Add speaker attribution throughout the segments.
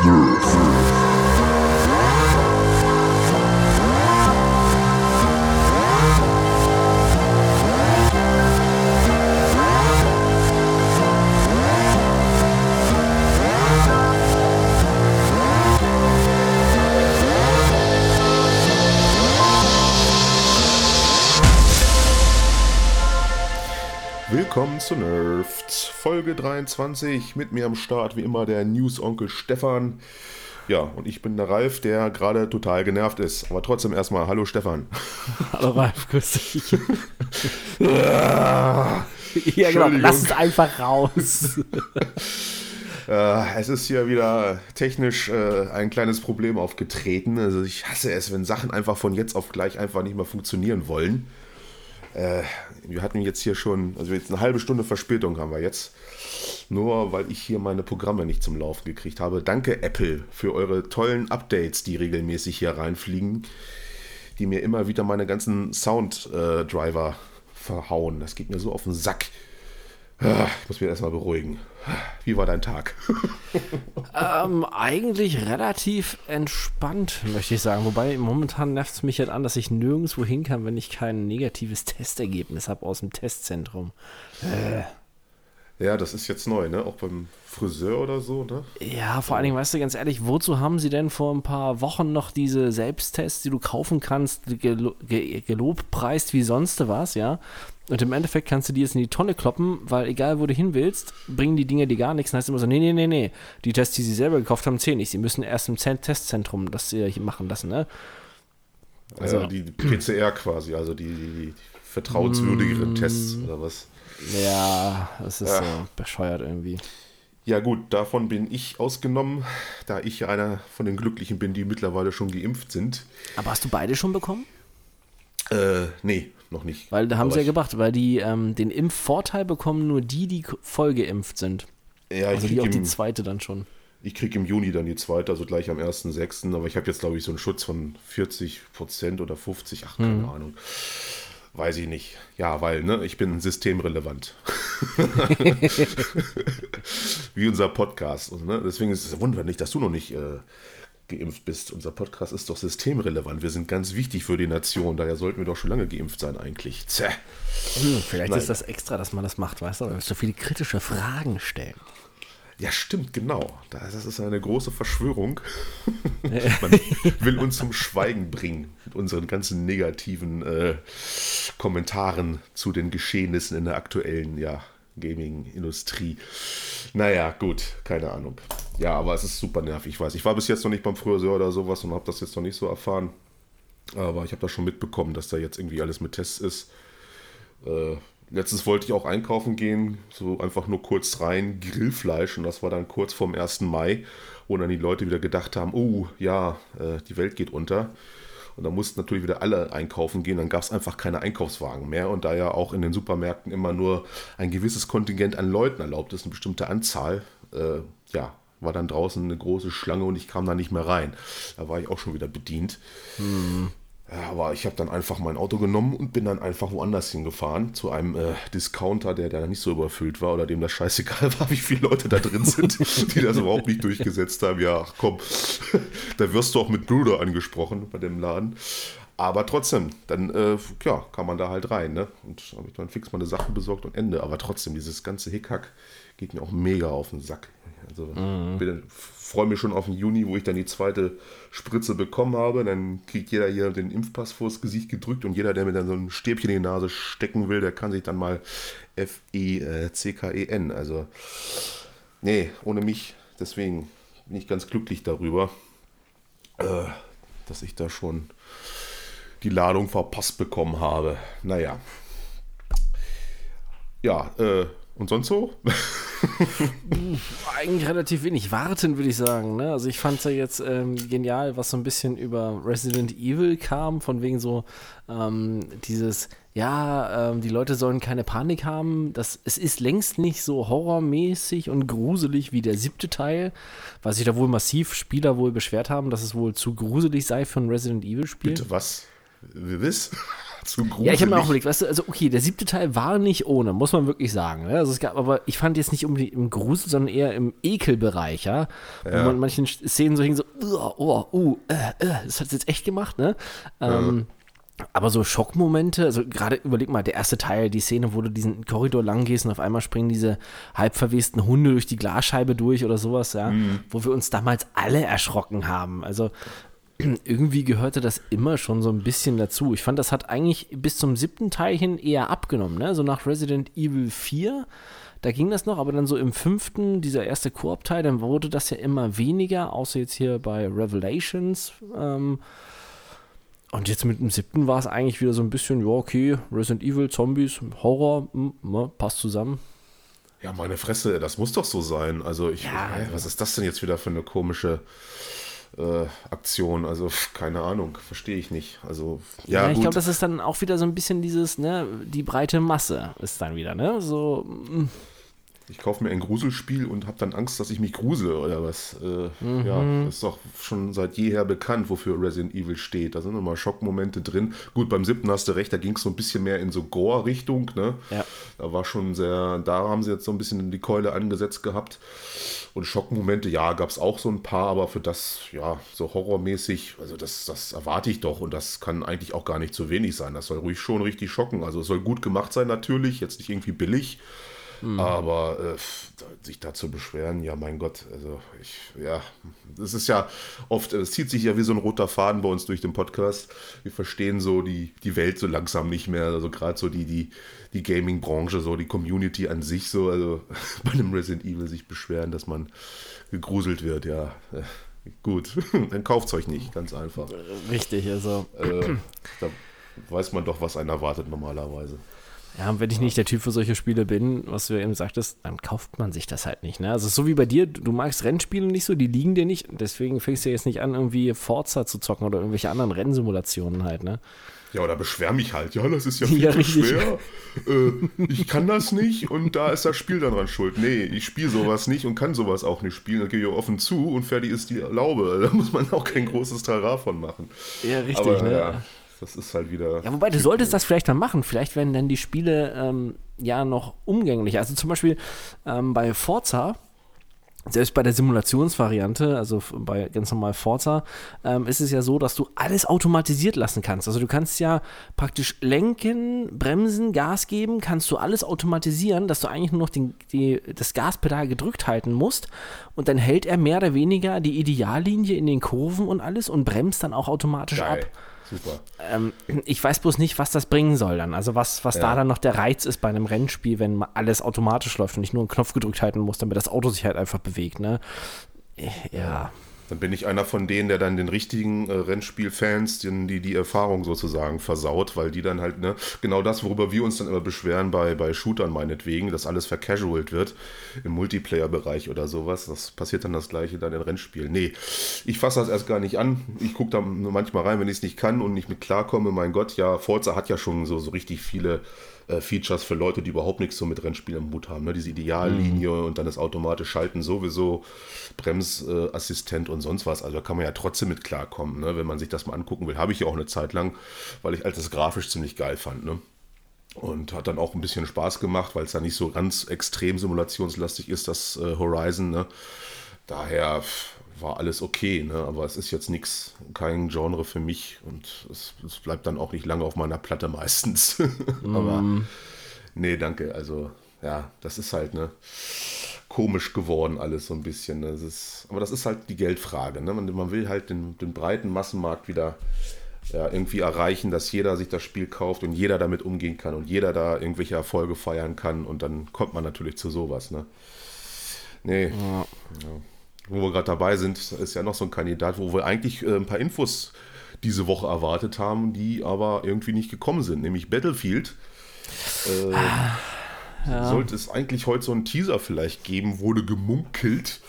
Speaker 1: Nerf. Zu Nerft, Folge 23. Mit mir am Start wie immer der News-Onkel Stefan. Ja, und ich bin der Ralf, der gerade total genervt ist. Aber trotzdem erstmal, hallo Stefan.
Speaker 2: Hallo Ralf, grüß dich. ja, genau, lass es einfach raus.
Speaker 1: Äh, es ist hier wieder technisch äh, ein kleines Problem aufgetreten. Also ich hasse es, wenn Sachen einfach von jetzt auf gleich einfach nicht mehr funktionieren wollen. Äh, wir hatten jetzt hier schon, also jetzt eine halbe Stunde Verspätung haben wir jetzt. Nur weil ich hier meine Programme nicht zum Laufen gekriegt habe. Danke Apple für eure tollen Updates, die regelmäßig hier reinfliegen, die mir immer wieder meine ganzen Sound-Driver äh, verhauen. Das geht mir so auf den Sack. Ah, ich muss mich erstmal beruhigen. Wie war dein Tag?
Speaker 2: ähm, eigentlich relativ entspannt, möchte ich sagen. Wobei momentan nervt es mich halt an, dass ich nirgendwo hin kann, wenn ich kein negatives Testergebnis habe aus dem Testzentrum. Äh.
Speaker 1: Ja, das ist jetzt neu, ne? Auch beim Friseur oder so, ne?
Speaker 2: Ja, vor allen Dingen, weißt du, ganz ehrlich, wozu haben sie denn vor ein paar Wochen noch diese Selbsttests, die du kaufen kannst, gelo ge gelobpreist wie sonst was, ja? Und im Endeffekt kannst du die jetzt in die Tonne kloppen, weil egal wo du hin willst, bringen die Dinge dir gar nichts. Dann heißt immer so, nee, nee, nee, nee, die Tests, die sie selber gekauft haben, zählen nicht. Sie müssen erst im Testzentrum das hier machen lassen, ne?
Speaker 1: Also ja, die PCR quasi, also die, die, die vertrauenswürdigeren mm, Tests oder was?
Speaker 2: Ja, das ist ja. so bescheuert irgendwie.
Speaker 1: Ja gut, davon bin ich ausgenommen, da ich einer von den Glücklichen bin, die mittlerweile schon geimpft sind.
Speaker 2: Aber hast du beide schon bekommen?
Speaker 1: Äh, nee, noch nicht.
Speaker 2: Weil da haben Aber sie ja gebracht, weil die ähm, den Impfvorteil bekommen nur die, die voll geimpft sind. Ja, also die auch die zweite dann schon.
Speaker 1: Ich kriege im Juni dann die zweite, also gleich am 1.6. Aber ich habe jetzt, glaube ich, so einen Schutz von 40 Prozent oder 50, ach, keine hm. Ahnung. Weiß ich nicht. Ja, weil, ne, ich bin systemrelevant. Wie unser Podcast. Und, ne, deswegen ist es wunderlich, dass du noch nicht äh, geimpft bist. Unser Podcast ist doch systemrelevant. Wir sind ganz wichtig für die Nation. Daher sollten wir doch schon lange geimpft sein, eigentlich. Zäh.
Speaker 2: Hm, vielleicht Nein. ist das extra, dass man das macht, weißt du? Weil wir so viele kritische Fragen stellen.
Speaker 1: Ja, stimmt, genau. Das ist eine große Verschwörung. Man will uns zum Schweigen bringen mit unseren ganzen negativen äh, Kommentaren zu den Geschehnissen in der aktuellen ja, Gaming-Industrie. Naja, gut, keine Ahnung. Ja, aber es ist super nervig, ich weiß. Ich war bis jetzt noch nicht beim Friseur oder sowas und habe das jetzt noch nicht so erfahren. Aber ich habe das schon mitbekommen, dass da jetzt irgendwie alles mit Tests ist. Äh, Letztens wollte ich auch einkaufen gehen, so einfach nur kurz rein, Grillfleisch und das war dann kurz vorm 1. Mai, wo dann die Leute wieder gedacht haben, oh ja, äh, die Welt geht unter. Und dann mussten natürlich wieder alle einkaufen gehen, dann gab es einfach keine Einkaufswagen mehr und da ja auch in den Supermärkten immer nur ein gewisses Kontingent an Leuten erlaubt ist, eine bestimmte Anzahl, äh, ja, war dann draußen eine große Schlange und ich kam da nicht mehr rein. Da war ich auch schon wieder bedient. Hm. Aber ich habe dann einfach mein Auto genommen und bin dann einfach woanders hingefahren, zu einem äh, Discounter, der, der nicht so überfüllt war oder dem das scheißegal war, wie viele Leute da drin sind, die das überhaupt nicht durchgesetzt haben. Ja, ach komm, da wirst du auch mit Bruder angesprochen bei dem Laden. Aber trotzdem, dann äh, ja, kann man da halt rein. Ne? Und habe ich dann fix meine Sachen besorgt und Ende. Aber trotzdem, dieses ganze Hickhack geht mir auch mega auf den Sack. Also mhm. Freue mich schon auf den Juni, wo ich dann die zweite Spritze bekommen habe. Dann kriegt jeder hier den Impfpass vors Gesicht gedrückt und jeder, der mir dann so ein Stäbchen in die Nase stecken will, der kann sich dann mal F-E-C-K-E-N. Also, nee, ohne mich. Deswegen bin ich ganz glücklich darüber, äh, dass ich da schon die Ladung verpasst bekommen habe. Naja. Ja, äh, und sonst so?
Speaker 2: Eigentlich relativ wenig warten, würde ich sagen. Ne? Also ich fand es ja jetzt ähm, genial, was so ein bisschen über Resident Evil kam, von wegen so ähm, dieses, ja, ähm, die Leute sollen keine Panik haben. Das, es ist längst nicht so horrormäßig und gruselig wie der siebte Teil, was sich da wohl massiv Spieler wohl beschwert haben, dass es wohl zu gruselig sei für ein Resident Evil-Spiel.
Speaker 1: Bitte was? Was? Zu gruselig.
Speaker 2: Ja, ich habe mir auch überlegt, weißt du, also okay, der siebte Teil war nicht ohne, muss man wirklich sagen. Ne? Also es gab, aber ich fand jetzt nicht unbedingt im Grusel, sondern eher im Ekelbereich, ja. Wo
Speaker 1: Ja.
Speaker 2: man in manchen Szenen so hing, so, oh, oh, uh, äh, äh, das hat es jetzt echt gemacht, ne? Ähm, Aber so Schockmomente, also gerade überleg mal, der erste Teil, die Szene, wo du diesen Korridor lang gehst und auf einmal springen diese halb verwesten Hunde durch die Glasscheibe durch oder sowas, ja, wo wir uns damals alle erschrocken haben. Also irgendwie gehörte das immer schon so ein bisschen dazu. Ich fand, das hat eigentlich bis zum siebten Teil hin eher abgenommen, ne? So nach Resident Evil 4, da ging das noch, aber dann so im fünften, dieser erste Koop-Teil, dann wurde das ja immer weniger, außer jetzt hier bei Revelations. Ähm, und jetzt mit dem siebten war es eigentlich wieder so ein bisschen, ja, okay, Resident Evil, Zombies, Horror, hm, ne, passt zusammen.
Speaker 1: Ja, meine Fresse, das muss doch so sein. Also ich,
Speaker 2: Ja.
Speaker 1: hä, was ist das denn jetzt wieder für eine komische äh, Aktion? Also keine Ahnung, verstehe ich nicht. Also ja,
Speaker 2: Ja, ich glaube, das ist dann auch wieder so ein bisschen dieses, ne, die breite Masse ist dann wieder, ne? So, mm,
Speaker 1: ich kaufe mir ein Gruselspiel und habe dann Angst, dass ich mich grusele oder was. Äh, Ja,
Speaker 2: Mhm.
Speaker 1: ist doch schon seit jeher bekannt, wofür Resident Evil steht. Da sind immer Schockmomente drin. Gut, beim siebten hast du recht, da ging es so ein bisschen mehr in so Gore-Richtung. Ne?
Speaker 2: Ja.
Speaker 1: Da war schon sehr, da haben sie jetzt so ein bisschen die Keule angesetzt gehabt. Und Schockmomente, ja, gab es auch so ein paar, aber für das, ja, so horrormäßig, also das, das erwarte ich doch und das kann eigentlich auch gar nicht zu wenig sein. Das soll ruhig schon richtig schocken. Also es soll gut gemacht sein natürlich, jetzt nicht irgendwie billig. Aber äh, sich da zu beschweren, ja, mein Gott, also ich, ja, das ist ja oft, es zieht sich ja wie so ein roter Faden bei uns durch den Podcast. Wir verstehen so die, die Welt so langsam nicht mehr, also gerade so die, die, die Gaming-Branche, so die Community an sich, so, also bei einem Resident Evil sich beschweren, dass man gegruselt wird, ja. äh, Gut, dann kauft's euch nicht, ganz einfach.
Speaker 2: richtig, also.
Speaker 1: Äh, da weiß man doch, was einen erwartet normalerweise.
Speaker 2: Ja, und wenn ich nicht der Typ für solche Spiele bin, was du ja eben sagtest, dann kauft man sich das halt nicht. Ne? Also so wie bei dir, du magst Rennspiele nicht so, die liegen dir nicht. Deswegen fängst du jetzt nicht an, irgendwie Forza zu zocken oder irgendwelche anderen Rennsimulationen halt, ne?
Speaker 1: Ja, oder beschwer mich halt. Ja, das ist ja
Speaker 2: Ja,
Speaker 1: viel zu
Speaker 2: richtig.
Speaker 1: schwer. Äh, ich kann das nicht und da ist das Spiel dann dran schuld. Nee, ich spiele sowas nicht und kann sowas auch nicht spielen. Da gehe ich offen zu und fertig ist die Laube. Da muss man auch kein großes Trara von machen.
Speaker 2: Ja, richtig,
Speaker 1: Aber
Speaker 2: ne?
Speaker 1: ja, das ist halt wieder.
Speaker 2: Ja, wobei du solltest das vielleicht dann machen. Vielleicht werden dann die Spiele ähm, ja noch umgänglicher. Also zum Beispiel ähm, bei Forza, selbst bei der Simulationsvariante, also bei ganz normal Forza, ähm, ist es ja so, dass du alles automatisiert lassen kannst. Also du kannst ja praktisch lenken, bremsen, Gas geben, kannst du alles automatisieren, dass du eigentlich nur noch den, die, das Gaspedal gedrückt halten musst und dann hält er mehr oder weniger die Ideallinie in den Kurven und alles und bremst dann auch automatisch ab.
Speaker 1: Super.
Speaker 2: Ähm, ich weiß bloß nicht, was das bringen soll dann. Also was, was da
Speaker 1: Ja.
Speaker 2: dann noch der Reiz ist bei einem Rennspiel, wenn mal alles automatisch läuft und ich nur einen Knopf gedrückt halten muss, damit das Auto sich halt einfach bewegt, ne? Äh, Ja.
Speaker 1: Dann bin ich einer von denen, der dann den richtigen äh, Rennspielfans den, die, die Erfahrung sozusagen versaut, weil die dann halt, ne, genau das, worüber wir uns dann immer beschweren bei, bei Shootern meinetwegen, dass alles vercasualt wird im Multiplayer-Bereich oder sowas. Das passiert dann das gleiche dann in Rennspielen. Nee, ich fasse das erst gar nicht an. Ich gucke da manchmal rein, wenn ich es nicht kann und nicht mit klarkomme. Mein Gott, ja, Forza hat ja schon so, so richtig viele äh, Features für Leute, die überhaupt nichts so mit Rennspielen im Hut haben. Ne? Diese Ideallinie und dann das automatisch Schalten sowieso, Bremsassistent und sonst was. Also da kann man ja trotzdem mit klarkommen, ne? wenn man sich das mal angucken will. Habe ich ja auch eine Zeit lang, weil ich halt das grafisch ziemlich geil fand. Ne? Und hat dann auch ein bisschen Spaß gemacht, weil es da nicht so ganz extrem simulationslastig ist, das äh, Horizon. Ne? Daher war alles okay, ne? aber es ist jetzt nichts, kein Genre für mich und es, es bleibt dann auch nicht lange auf meiner Platte meistens. aber nee, danke. Also ja, das ist halt ne komisch geworden alles so ein bisschen. Ne? Das ist, aber das ist halt die Geldfrage. Ne? Man, man will halt den, den breiten Massenmarkt wieder ja, irgendwie erreichen, dass jeder sich das Spiel kauft und jeder damit umgehen kann und jeder da irgendwelche Erfolge feiern kann und dann kommt man natürlich zu sowas. Ne? Nee. Ja. Wo wir gerade dabei sind, ist ja noch so ein Kandidat, wo wir eigentlich äh, ein paar Infos diese Woche erwartet haben, die aber irgendwie nicht gekommen sind, nämlich Battlefield. Äh, Sollte es eigentlich heute so einen Teaser vielleicht geben, wurde gemunkelt.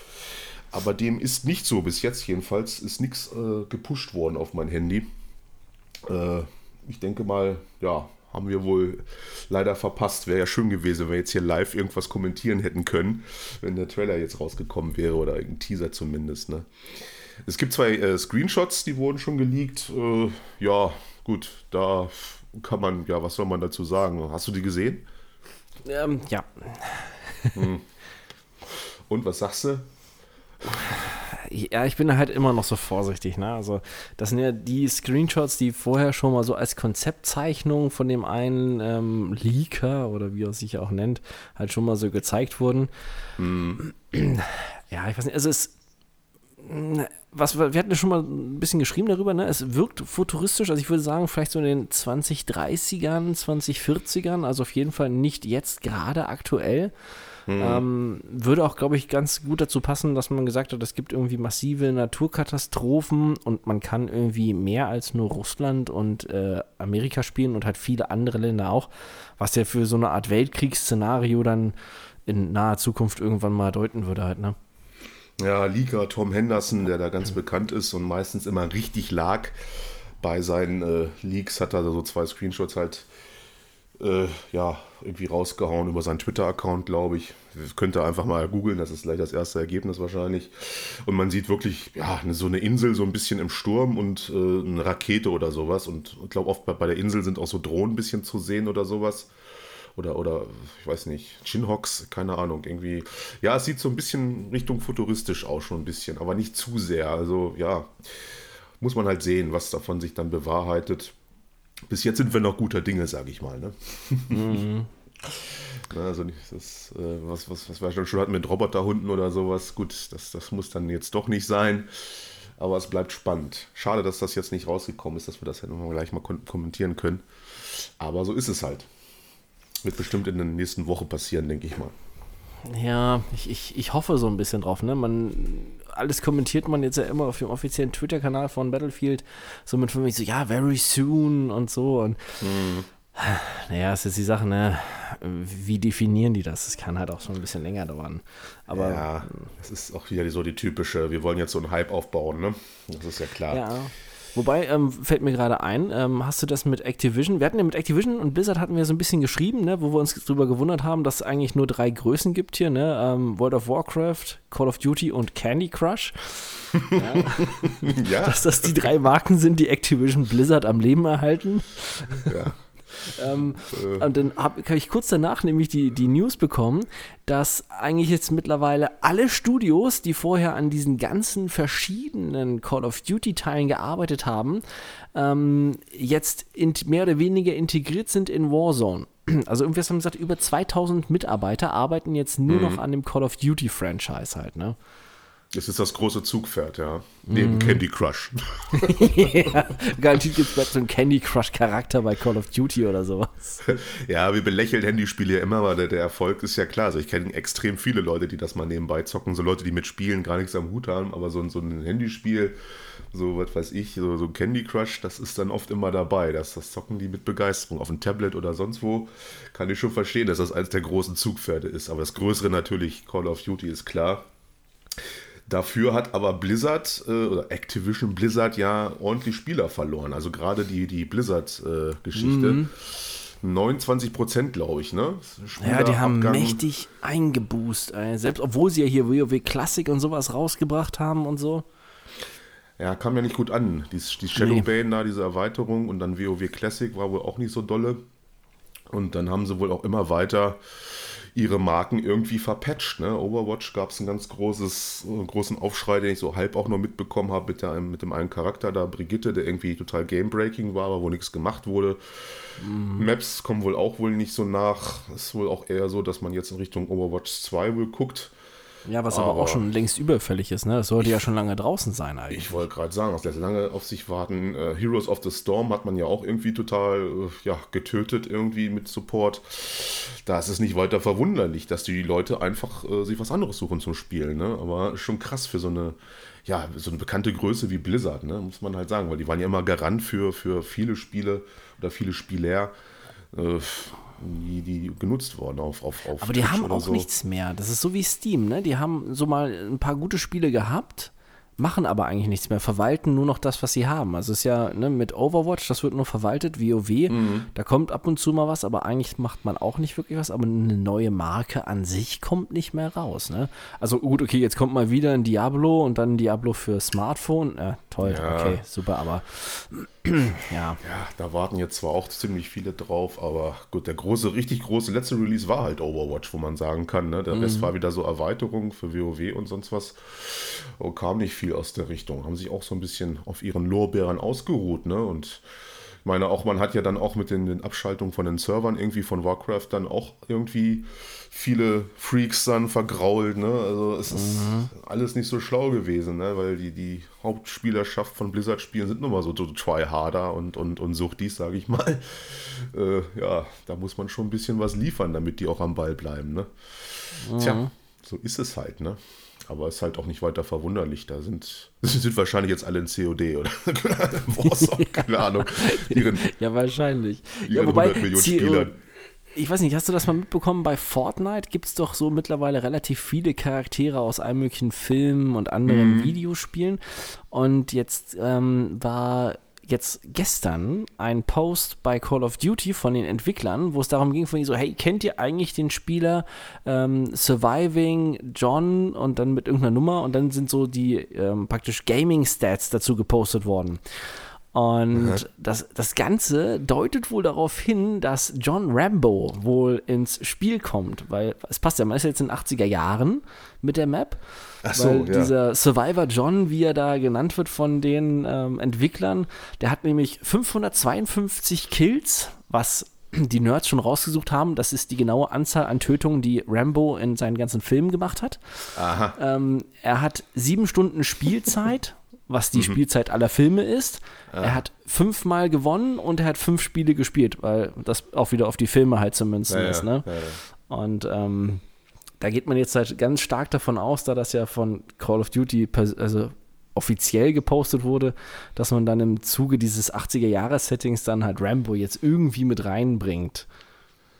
Speaker 1: Aber dem ist nicht so. Bis jetzt jedenfalls ist nichts äh, gepusht worden auf mein Handy. Äh, ich denke mal, ja, haben wir wohl leider verpasst. Wäre ja schön gewesen, wenn wir jetzt hier live irgendwas kommentieren hätten können, wenn der Trailer jetzt rausgekommen wäre oder irgendein Teaser zumindest. Ne? Es gibt zwei äh, Screenshots, die wurden schon geleakt. Äh, ja, gut, da kann man, ja, was soll man dazu sagen? Hast du die gesehen?
Speaker 2: Ähm, ja.
Speaker 1: Und was sagst du?
Speaker 2: Ja, ich bin halt immer noch so vorsichtig. Ne? Also, das sind ja die Screenshots, die vorher schon mal so als Konzeptzeichnung von dem einen ähm, Leaker oder wie er sich auch nennt, halt schon mal so gezeigt wurden.
Speaker 1: Hm.
Speaker 2: Ja, ich weiß nicht, also es. Was, wir hatten ja schon mal ein bisschen geschrieben darüber, ne? Es wirkt futuristisch, also ich würde sagen, vielleicht so in den 2030ern, 2040ern, also auf jeden Fall nicht jetzt gerade aktuell. Mhm. Ähm, würde auch, glaube ich, ganz gut dazu passen, dass man gesagt hat, es gibt irgendwie massive Naturkatastrophen und man kann irgendwie mehr als nur Russland und äh, Amerika spielen und halt viele andere Länder auch, was ja für so eine Art Weltkriegsszenario dann in naher Zukunft irgendwann mal deuten würde halt, ne?
Speaker 1: Ja, Liga Tom Henderson, der da ganz mhm. bekannt ist und meistens immer richtig lag bei seinen äh, Leaks, hat er so zwei Screenshots halt äh, ja, irgendwie rausgehauen über seinen Twitter-Account, glaube ich. Könnt ihr einfach mal googeln, das ist gleich das erste Ergebnis wahrscheinlich. Und man sieht wirklich, ja, so eine Insel so ein bisschen im Sturm und äh, eine Rakete oder sowas. Und ich glaube, oft bei, der Insel sind auch so Drohnen ein bisschen zu sehen oder sowas oder, oder ich weiß nicht, Chinhawks, keine Ahnung, irgendwie. Ja, es sieht so ein bisschen Richtung futuristisch aus, schon ein bisschen, aber nicht zu sehr. Also ja, muss man halt sehen, was davon sich dann bewahrheitet bis jetzt sind wir noch guter Dinge, sage ich mal. Ne? Mhm. also das, äh, was, was, was wir schon hatten mit Roboterhunden oder sowas, gut, das, das muss dann jetzt doch nicht sein. Aber es bleibt spannend. Schade, dass das jetzt nicht rausgekommen ist, dass wir das ja nochmal gleich mal kommentieren können. Aber so ist es halt. Wird bestimmt in der nächsten Woche passieren, denke ich mal.
Speaker 2: Ja, ich, ich, ich hoffe so ein bisschen drauf. Ne? Man, alles kommentiert man jetzt ja immer auf dem offiziellen Twitter-Kanal von Battlefield. So mit für mich so, ja, very soon und so. Und mhm. naja, es ist die Sache, ne? Wie definieren die das? Es kann halt auch schon ein bisschen länger dauern. Aber.
Speaker 1: Ja, es ist auch wieder so die typische, wir wollen jetzt so einen Hype aufbauen, ne? Das ist ja klar.
Speaker 2: Ja. Wobei, ähm, fällt mir gerade ein, ähm, hast du das mit Activision? Wir hatten ja mit Activision und Blizzard hatten wir so ein bisschen geschrieben, ne, wo wir uns darüber gewundert haben, dass es eigentlich nur drei Größen gibt hier, ne? Ähm, World of Warcraft, Call of Duty und Candy Crush. ja. ja. Dass das die drei Marken sind, die Activision Blizzard am Leben erhalten. Ja. Ähm, äh. Und dann habe hab ich kurz danach nämlich die, die News bekommen, dass eigentlich jetzt mittlerweile alle Studios, die vorher an diesen ganzen verschiedenen Call of Duty-Teilen gearbeitet haben, ähm, jetzt in, mehr oder weniger integriert sind in Warzone. Also irgendwie haben gesagt, über 2000 Mitarbeiter arbeiten jetzt nur mhm. noch an dem Call of Duty-Franchise halt, ne?
Speaker 1: Es ist das große Zugpferd, ja. Neben mm. Candy Crush.
Speaker 2: ja, garantiert gibt es so einen Candy Crush-Charakter bei Call of Duty oder sowas.
Speaker 1: Ja, wir belächeln Handyspiele ja immer, aber der, der Erfolg ist ja klar. Also ich kenne extrem viele Leute, die das mal nebenbei zocken. So Leute, die mit Spielen gar nichts am Hut haben, aber so, so ein Handyspiel, so was weiß ich, so, so Candy Crush, das ist dann oft immer dabei. Das, das zocken die mit Begeisterung. Auf dem Tablet oder sonst wo kann ich schon verstehen, dass das eines der großen Zugpferde ist. Aber das Größere natürlich, Call of Duty ist klar. Dafür hat aber Blizzard äh, oder Activision Blizzard ja ordentlich Spieler verloren. Also gerade die, die Blizzard-Geschichte. Mhm. 29 Prozent, glaube ich, ne?
Speaker 2: Ja, die haben mächtig eingeboost. Ey. Selbst obwohl sie ja hier WoW Classic und sowas rausgebracht haben und so.
Speaker 1: Ja, kam ja nicht gut an. Die, die Shadowbane nee. da, diese Erweiterung und dann WoW Classic war wohl auch nicht so dolle. Und dann haben sie wohl auch immer weiter ihre Marken irgendwie verpatcht. Ne? Overwatch gab es einen ganz großes, äh, großen Aufschrei, den ich so halb auch noch mitbekommen habe mit, der, mit dem einen Charakter da, Brigitte, der irgendwie total Gamebreaking war, aber wo nichts gemacht wurde. Mhm. Maps kommen wohl auch wohl nicht so nach. Es ist wohl auch eher so, dass man jetzt in Richtung Overwatch 2 wohl guckt.
Speaker 2: Ja, was aber, aber, auch schon längst überfällig ist, ne? Das sollte ja schon lange draußen sein
Speaker 1: eigentlich. Ich wollte gerade sagen, das lässt lange auf sich warten. Uh, Heroes of the Storm hat man ja auch irgendwie total uh, ja, getötet, irgendwie mit Support. Da ist es nicht weiter verwunderlich, dass die Leute einfach uh, sich was anderes suchen zum Spielen, ne? Aber schon krass für so eine, ja, so eine bekannte Größe wie Blizzard, ne? Muss man halt sagen, weil die waren ja immer Garant für, für viele Spiele oder viele Spieler die, die genutzt worden auf, auf, auf
Speaker 2: Aber die haben auch so. nichts mehr. Das ist so wie Steam, ne? Die haben so mal ein paar gute Spiele gehabt, machen aber eigentlich nichts mehr, verwalten nur noch das, was sie haben. Also es ist ja ne, mit Overwatch, das wird nur verwaltet, WoW, mhm. da kommt ab und zu mal was, aber eigentlich macht man auch nicht wirklich was, aber eine neue Marke an sich kommt nicht mehr raus. Ne? Also gut, okay, jetzt kommt mal wieder ein Diablo und dann ein Diablo für Smartphone. Äh, toll, ja. okay, super, aber ja.
Speaker 1: Ja, da warten jetzt zwar auch ziemlich viele drauf, aber gut, der große, richtig große letzte Release war halt Overwatch, wo man sagen kann, ne? Der Rest war wieder so Erweiterung für WoW und sonst was. Oh, kam nicht viel aus der Richtung. Haben sich auch so ein bisschen auf ihren Lorbeeren ausgeruht, ne? Und meine, auch man hat ja dann auch mit den, den Abschaltungen von den Servern irgendwie von Warcraft dann auch irgendwie viele Freaks dann vergrault. Ne? Also es ist alles nicht so schlau gewesen, ne? weil die, die Hauptspielerschaft von Blizzard-Spielen sind nun mal so, so Tryharder und, und, und Suchtis, sage ich mal. Äh, ja, da muss man schon ein bisschen was liefern, damit die auch am Ball bleiben. Ne? Tja, so ist es halt. Ne? Aber ist halt auch nicht weiter verwunderlich. Da sind, sind wahrscheinlich jetzt alle in COD oder Warzone, keine Ahnung. Ihren,
Speaker 2: Ja, wahrscheinlich.
Speaker 1: ihren
Speaker 2: Ja, wobei,
Speaker 1: 100 Millionen Spielern.
Speaker 2: ich weiß nicht, hast du das mal mitbekommen? Bei Fortnite gibt es doch so mittlerweile relativ viele Charaktere aus allen möglichen Filmen und anderen
Speaker 1: Mhm.
Speaker 2: Videospielen. Und jetzt ähm, war jetzt gestern ein Post bei Call of Duty von den Entwicklern, wo es darum ging, von ihnen so, hey, kennt ihr eigentlich den Spieler ähm, Surviving John und dann mit irgendeiner Nummer und dann sind so die ähm, praktisch Gaming-Stats dazu gepostet worden. Und das, das Ganze deutet wohl darauf hin, dass John Rambo wohl ins Spiel kommt, weil es passt ja, man ist jetzt in den 80er Jahren mit der Map.
Speaker 1: Ach so,
Speaker 2: weil
Speaker 1: ja.
Speaker 2: dieser Survivor John, wie er da genannt wird von den ähm, Entwicklern, der hat nämlich 552 Kills, was die Nerds schon rausgesucht haben. Das ist die genaue Anzahl an Tötungen, die Rambo in seinen ganzen Filmen gemacht hat.
Speaker 1: Aha.
Speaker 2: Ähm, er hat sieben Stunden Spielzeit, was
Speaker 1: Mhm.
Speaker 2: die Spielzeit aller Filme ist. Er hat fünfmal gewonnen und er hat fünf Spiele gespielt, weil das auch wieder auf die Filme halt zu münzen
Speaker 1: Ja, ja,
Speaker 2: ist. Ne?
Speaker 1: ja, ja.
Speaker 2: Und ähm, da geht man jetzt halt ganz stark davon aus, da das ja von Call of Duty also offiziell gepostet wurde, dass man dann im Zuge dieses 80er-Jahres-Settings dann halt Rambo jetzt irgendwie mit reinbringt.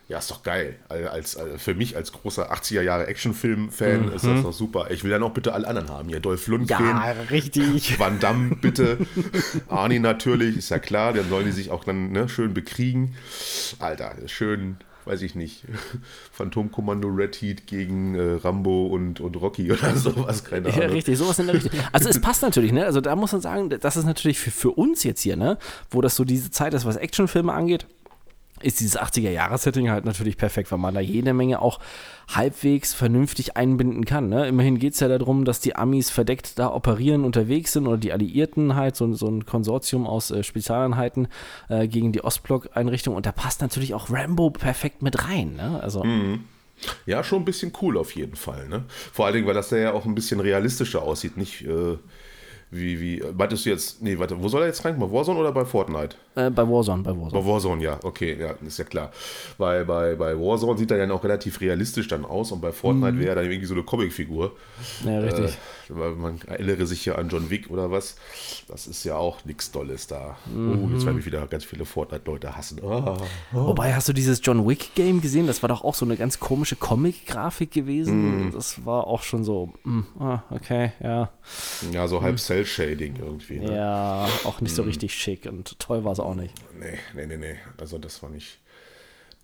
Speaker 1: Ja, ist doch geil. Als, als, für mich als großer 80er Jahre Actionfilm-Fan ist das doch super. Ich will ja noch bitte alle anderen haben. Hier Dolph Lundgren,
Speaker 2: richtig.
Speaker 1: Van Damme bitte, Arnie natürlich, ist ja klar. Dann sollen die sich auch dann ne, schön bekriegen. Alter, schön, weiß ich nicht, Phantomkommando Red Heat gegen äh, Rambo und, und Rocky oder sowas, keine
Speaker 2: Ja,
Speaker 1: Ahnung.
Speaker 2: richtig, sowas in der Richtung. Also es passt natürlich, ne? Also da muss man sagen, das ist natürlich für, für uns jetzt hier, ne? Wo das so diese Zeit ist, was Actionfilme angeht, ist dieses 80er-Jahres-Setting halt natürlich perfekt, weil man da jede Menge auch halbwegs vernünftig einbinden kann. Ne? Immerhin geht es ja darum, dass die Amis verdeckt da operieren, unterwegs sind oder die Alliierten halt, so, so ein Konsortium aus äh, Spezialeinheiten äh, gegen die Ostblock-Einrichtung. Und da passt natürlich auch Rambo perfekt mit rein. Ne? Also,
Speaker 1: Ja, schon ein bisschen cool auf jeden Fall. Ne? Vor allen Dingen, weil das da ja auch ein bisschen realistischer aussieht. Nicht äh, wie, wie, meintest du jetzt, nee, warte, wo soll er jetzt rein? Bei Warzone oder bei Fortnite?
Speaker 2: äh, bei Warzone, bei Warzone.
Speaker 1: Bei Warzone, ja, okay, ja, ist ja klar. Weil bei, bei Warzone sieht er ja auch relativ realistisch dann aus und bei Fortnite wäre er dann irgendwie so eine Comicfigur.
Speaker 2: Ja, richtig.
Speaker 1: Äh, weil man erinnere sich ja an John Wick oder was. Das ist ja auch nichts Dolles da. Oh, jetzt werden mich wieder ganz viele Fortnite-Leute hassen. Ah.
Speaker 2: Wobei, hast du dieses John Wick-Game gesehen? Das war doch auch so eine ganz komische Comic-Grafik gewesen. Das war auch schon so, mm, ah, okay, ja.
Speaker 1: Ja, so halb Cell-Shading irgendwie. Ne?
Speaker 2: Ja, auch nicht so richtig schick und toll war es auch nicht.
Speaker 1: Nee, nee, nee, nee. Also das war nicht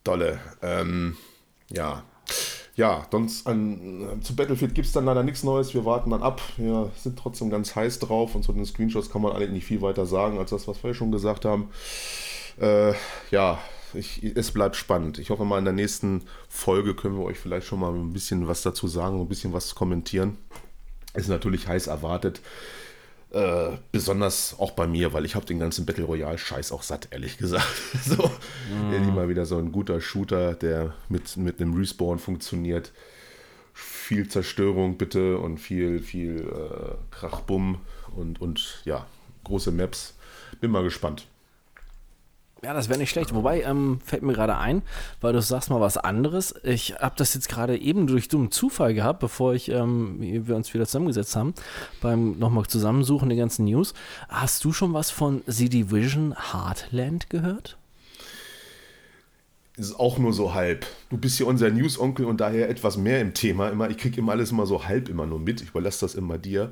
Speaker 1: dolle. Ähm, ja. Ja, sonst an, zu Battlefield gibt es dann leider nichts Neues. Wir warten dann ab. Wir sind trotzdem ganz heiß drauf und zu den Screenshots kann man eigentlich nicht viel weiter sagen als das, was wir schon gesagt haben. Äh, ja, ich, es bleibt spannend. Ich hoffe mal, in der nächsten Folge können wir euch vielleicht schon mal ein bisschen was dazu sagen, ein bisschen was kommentieren. Ist natürlich heiß erwartet. Äh, besonders auch bei mir, weil ich habe den ganzen Battle Royale Scheiß auch satt, ehrlich gesagt. so, endlich mal wieder so ein guter Shooter, der mit, mit einem Respawn funktioniert. Viel Zerstörung bitte und viel, viel äh, Krachbumm und, und ja, große Maps. Bin mal gespannt.
Speaker 2: Ja, das wäre nicht schlecht. Wobei, ähm, fällt mir gerade ein, weil du sagst mal was anderes. Ich habe das jetzt gerade eben durch dummen Zufall gehabt, bevor ich, ähm, wir uns wieder zusammengesetzt haben, beim nochmal zusammensuchen der ganzen News. Hast du schon was von The Division Heartland gehört?
Speaker 1: Ist auch nur so halb. Du bist ja unser News-Onkel und daher etwas mehr im Thema. Immer, ich kriege immer alles immer so halb immer nur mit. Ich überlasse das immer dir.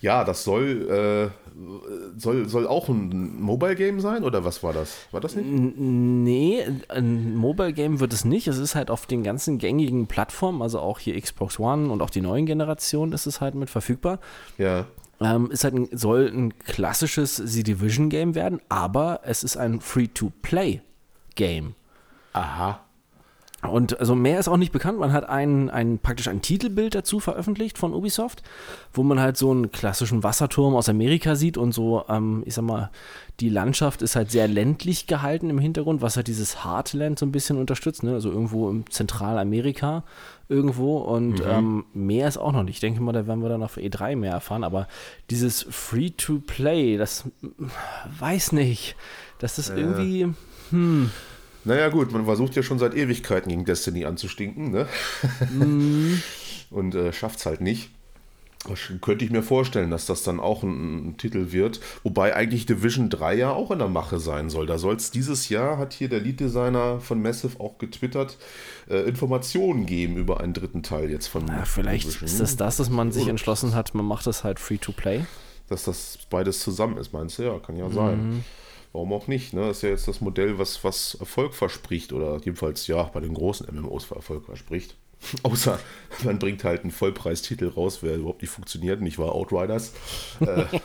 Speaker 1: Ja, das soll, äh, soll, soll auch ein Mobile-Game sein oder was war das? War das nicht?
Speaker 2: Nee, ein Mobile Game wird es nicht. Es ist halt auf den ganzen gängigen Plattformen, also auch hier Xbox One und auch die neuen Generationen ist es halt mit verfügbar.
Speaker 1: Ja.
Speaker 2: Ähm, ist halt ein, soll ein klassisches The Division Game werden, aber es ist ein Free-to-Play Game.
Speaker 1: Aha.
Speaker 2: Und also mehr ist auch nicht bekannt. Man hat ein, ein, praktisch ein Titelbild dazu veröffentlicht von Ubisoft, wo man halt so einen klassischen Wasserturm aus Amerika sieht und so, ähm, ich sag mal, die Landschaft ist halt sehr ländlich gehalten im Hintergrund, was halt dieses Heartland so ein bisschen unterstützt, ne? also irgendwo im Zentralamerika irgendwo und mhm. ähm, mehr ist auch noch nicht. Ich denke mal, da werden wir dann auf E3 mehr erfahren, aber dieses Free-to-Play, das weiß nicht, das äh. irgendwie, hm,
Speaker 1: naja, gut, man versucht ja schon seit Ewigkeiten gegen Destiny anzustinken, ne? Mm. Und äh, schafft es halt nicht. Könnte ich mir vorstellen, dass das dann auch ein, ein, Titel wird. Wobei eigentlich Division 3 ja auch in der Mache sein soll. Da soll es dieses Jahr, hat hier der Lead-Designer von Massive auch getwittert, äh, Informationen geben über einen dritten Teil jetzt von
Speaker 2: ja, Vielleicht Division. ist das das, dass man sich entschlossen hat, man macht das halt Free-to-Play.
Speaker 1: Dass das beides zusammen ist, meinst du? Ja, kann ja sein. Warum auch nicht? Ne? Das ist ja jetzt das Modell, was, was Erfolg verspricht oder jedenfalls ja bei den großen MMOs für Erfolg verspricht. Außer man bringt halt einen Vollpreistitel raus, wer überhaupt nicht funktioniert, nicht wahr? Outriders. Äh.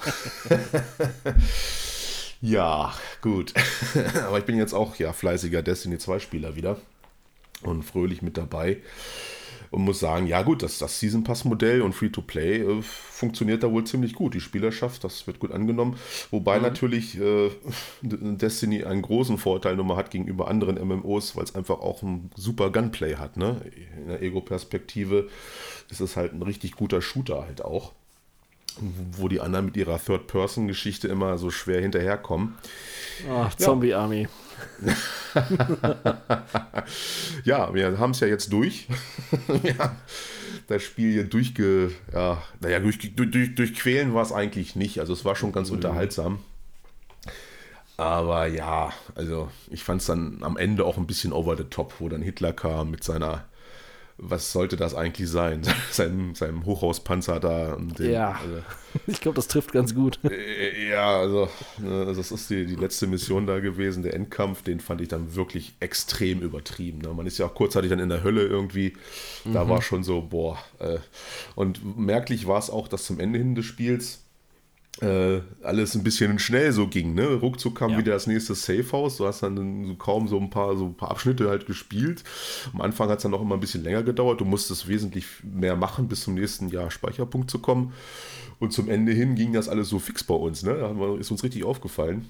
Speaker 1: ja, gut. Aber ich bin jetzt auch ja fleißiger Destiny 2 Spieler wieder und fröhlich mit dabei und muss sagen, ja gut, das, das Season Pass Modell und Free-to-Play äh, funktioniert da wohl ziemlich gut. Die Spielerschaft, das wird gut angenommen. Wobei mhm. natürlich äh, Destiny einen großen Vorteil nochmal hat gegenüber anderen MMOs, weil es einfach auch ein super Gunplay hat. Ne? In der Ego-Perspektive ist es halt ein richtig guter Shooter halt auch wo die anderen mit ihrer Third-Person-Geschichte immer so schwer hinterherkommen.
Speaker 2: Ach, Zombie Army.
Speaker 1: ja, wir haben es ja jetzt durch. ja, das Spiel hier durchge... Ja, naja, durch, durch, durch, durchquälen war es eigentlich nicht. Also es war schon ganz mhm. unterhaltsam. Aber ja, also ich fand es dann am Ende auch ein bisschen over the top, wo dann Hitler kam mit seiner was sollte das eigentlich sein? seinem, seinem Hochhauspanzer da.
Speaker 2: Den, ja, also, ich glaube, das trifft ganz gut.
Speaker 1: Äh, ja, also, ne, das ist die, die letzte Mission da gewesen, der Endkampf, den fand ich dann wirklich extrem übertrieben. Ne? Man ist ja auch kurzzeitig dann in der Hölle irgendwie, da mhm. war schon so, boah. Äh, und merklich war es auch, dass zum Ende hin des Spiels äh, alles ein bisschen schnell so ging. Ne? Ruckzuck kam ja. wieder das nächste Safehouse. Du hast dann so kaum so ein paar, so ein paar Abschnitte halt gespielt. Am Anfang hat es dann noch immer ein bisschen länger gedauert. Du musstest wesentlich mehr machen, bis zum nächsten Jahr Speicherpunkt zu kommen. Und zum Ende hin ging das alles so fix bei uns. Ne? Da ist uns richtig aufgefallen.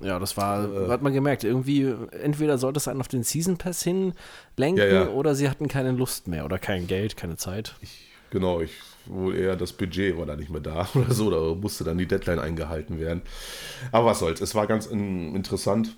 Speaker 2: Ja, das war, äh, hat man gemerkt, irgendwie, entweder sollte es einen auf den Season Pass hin lenken ja, ja. oder sie hatten keine Lust mehr oder kein Geld, keine Zeit.
Speaker 1: Ich, genau, ich wohl eher das Budget war da nicht mehr da oder so, da musste dann die Deadline eingehalten werden. Aber was soll's, es war ganz interessant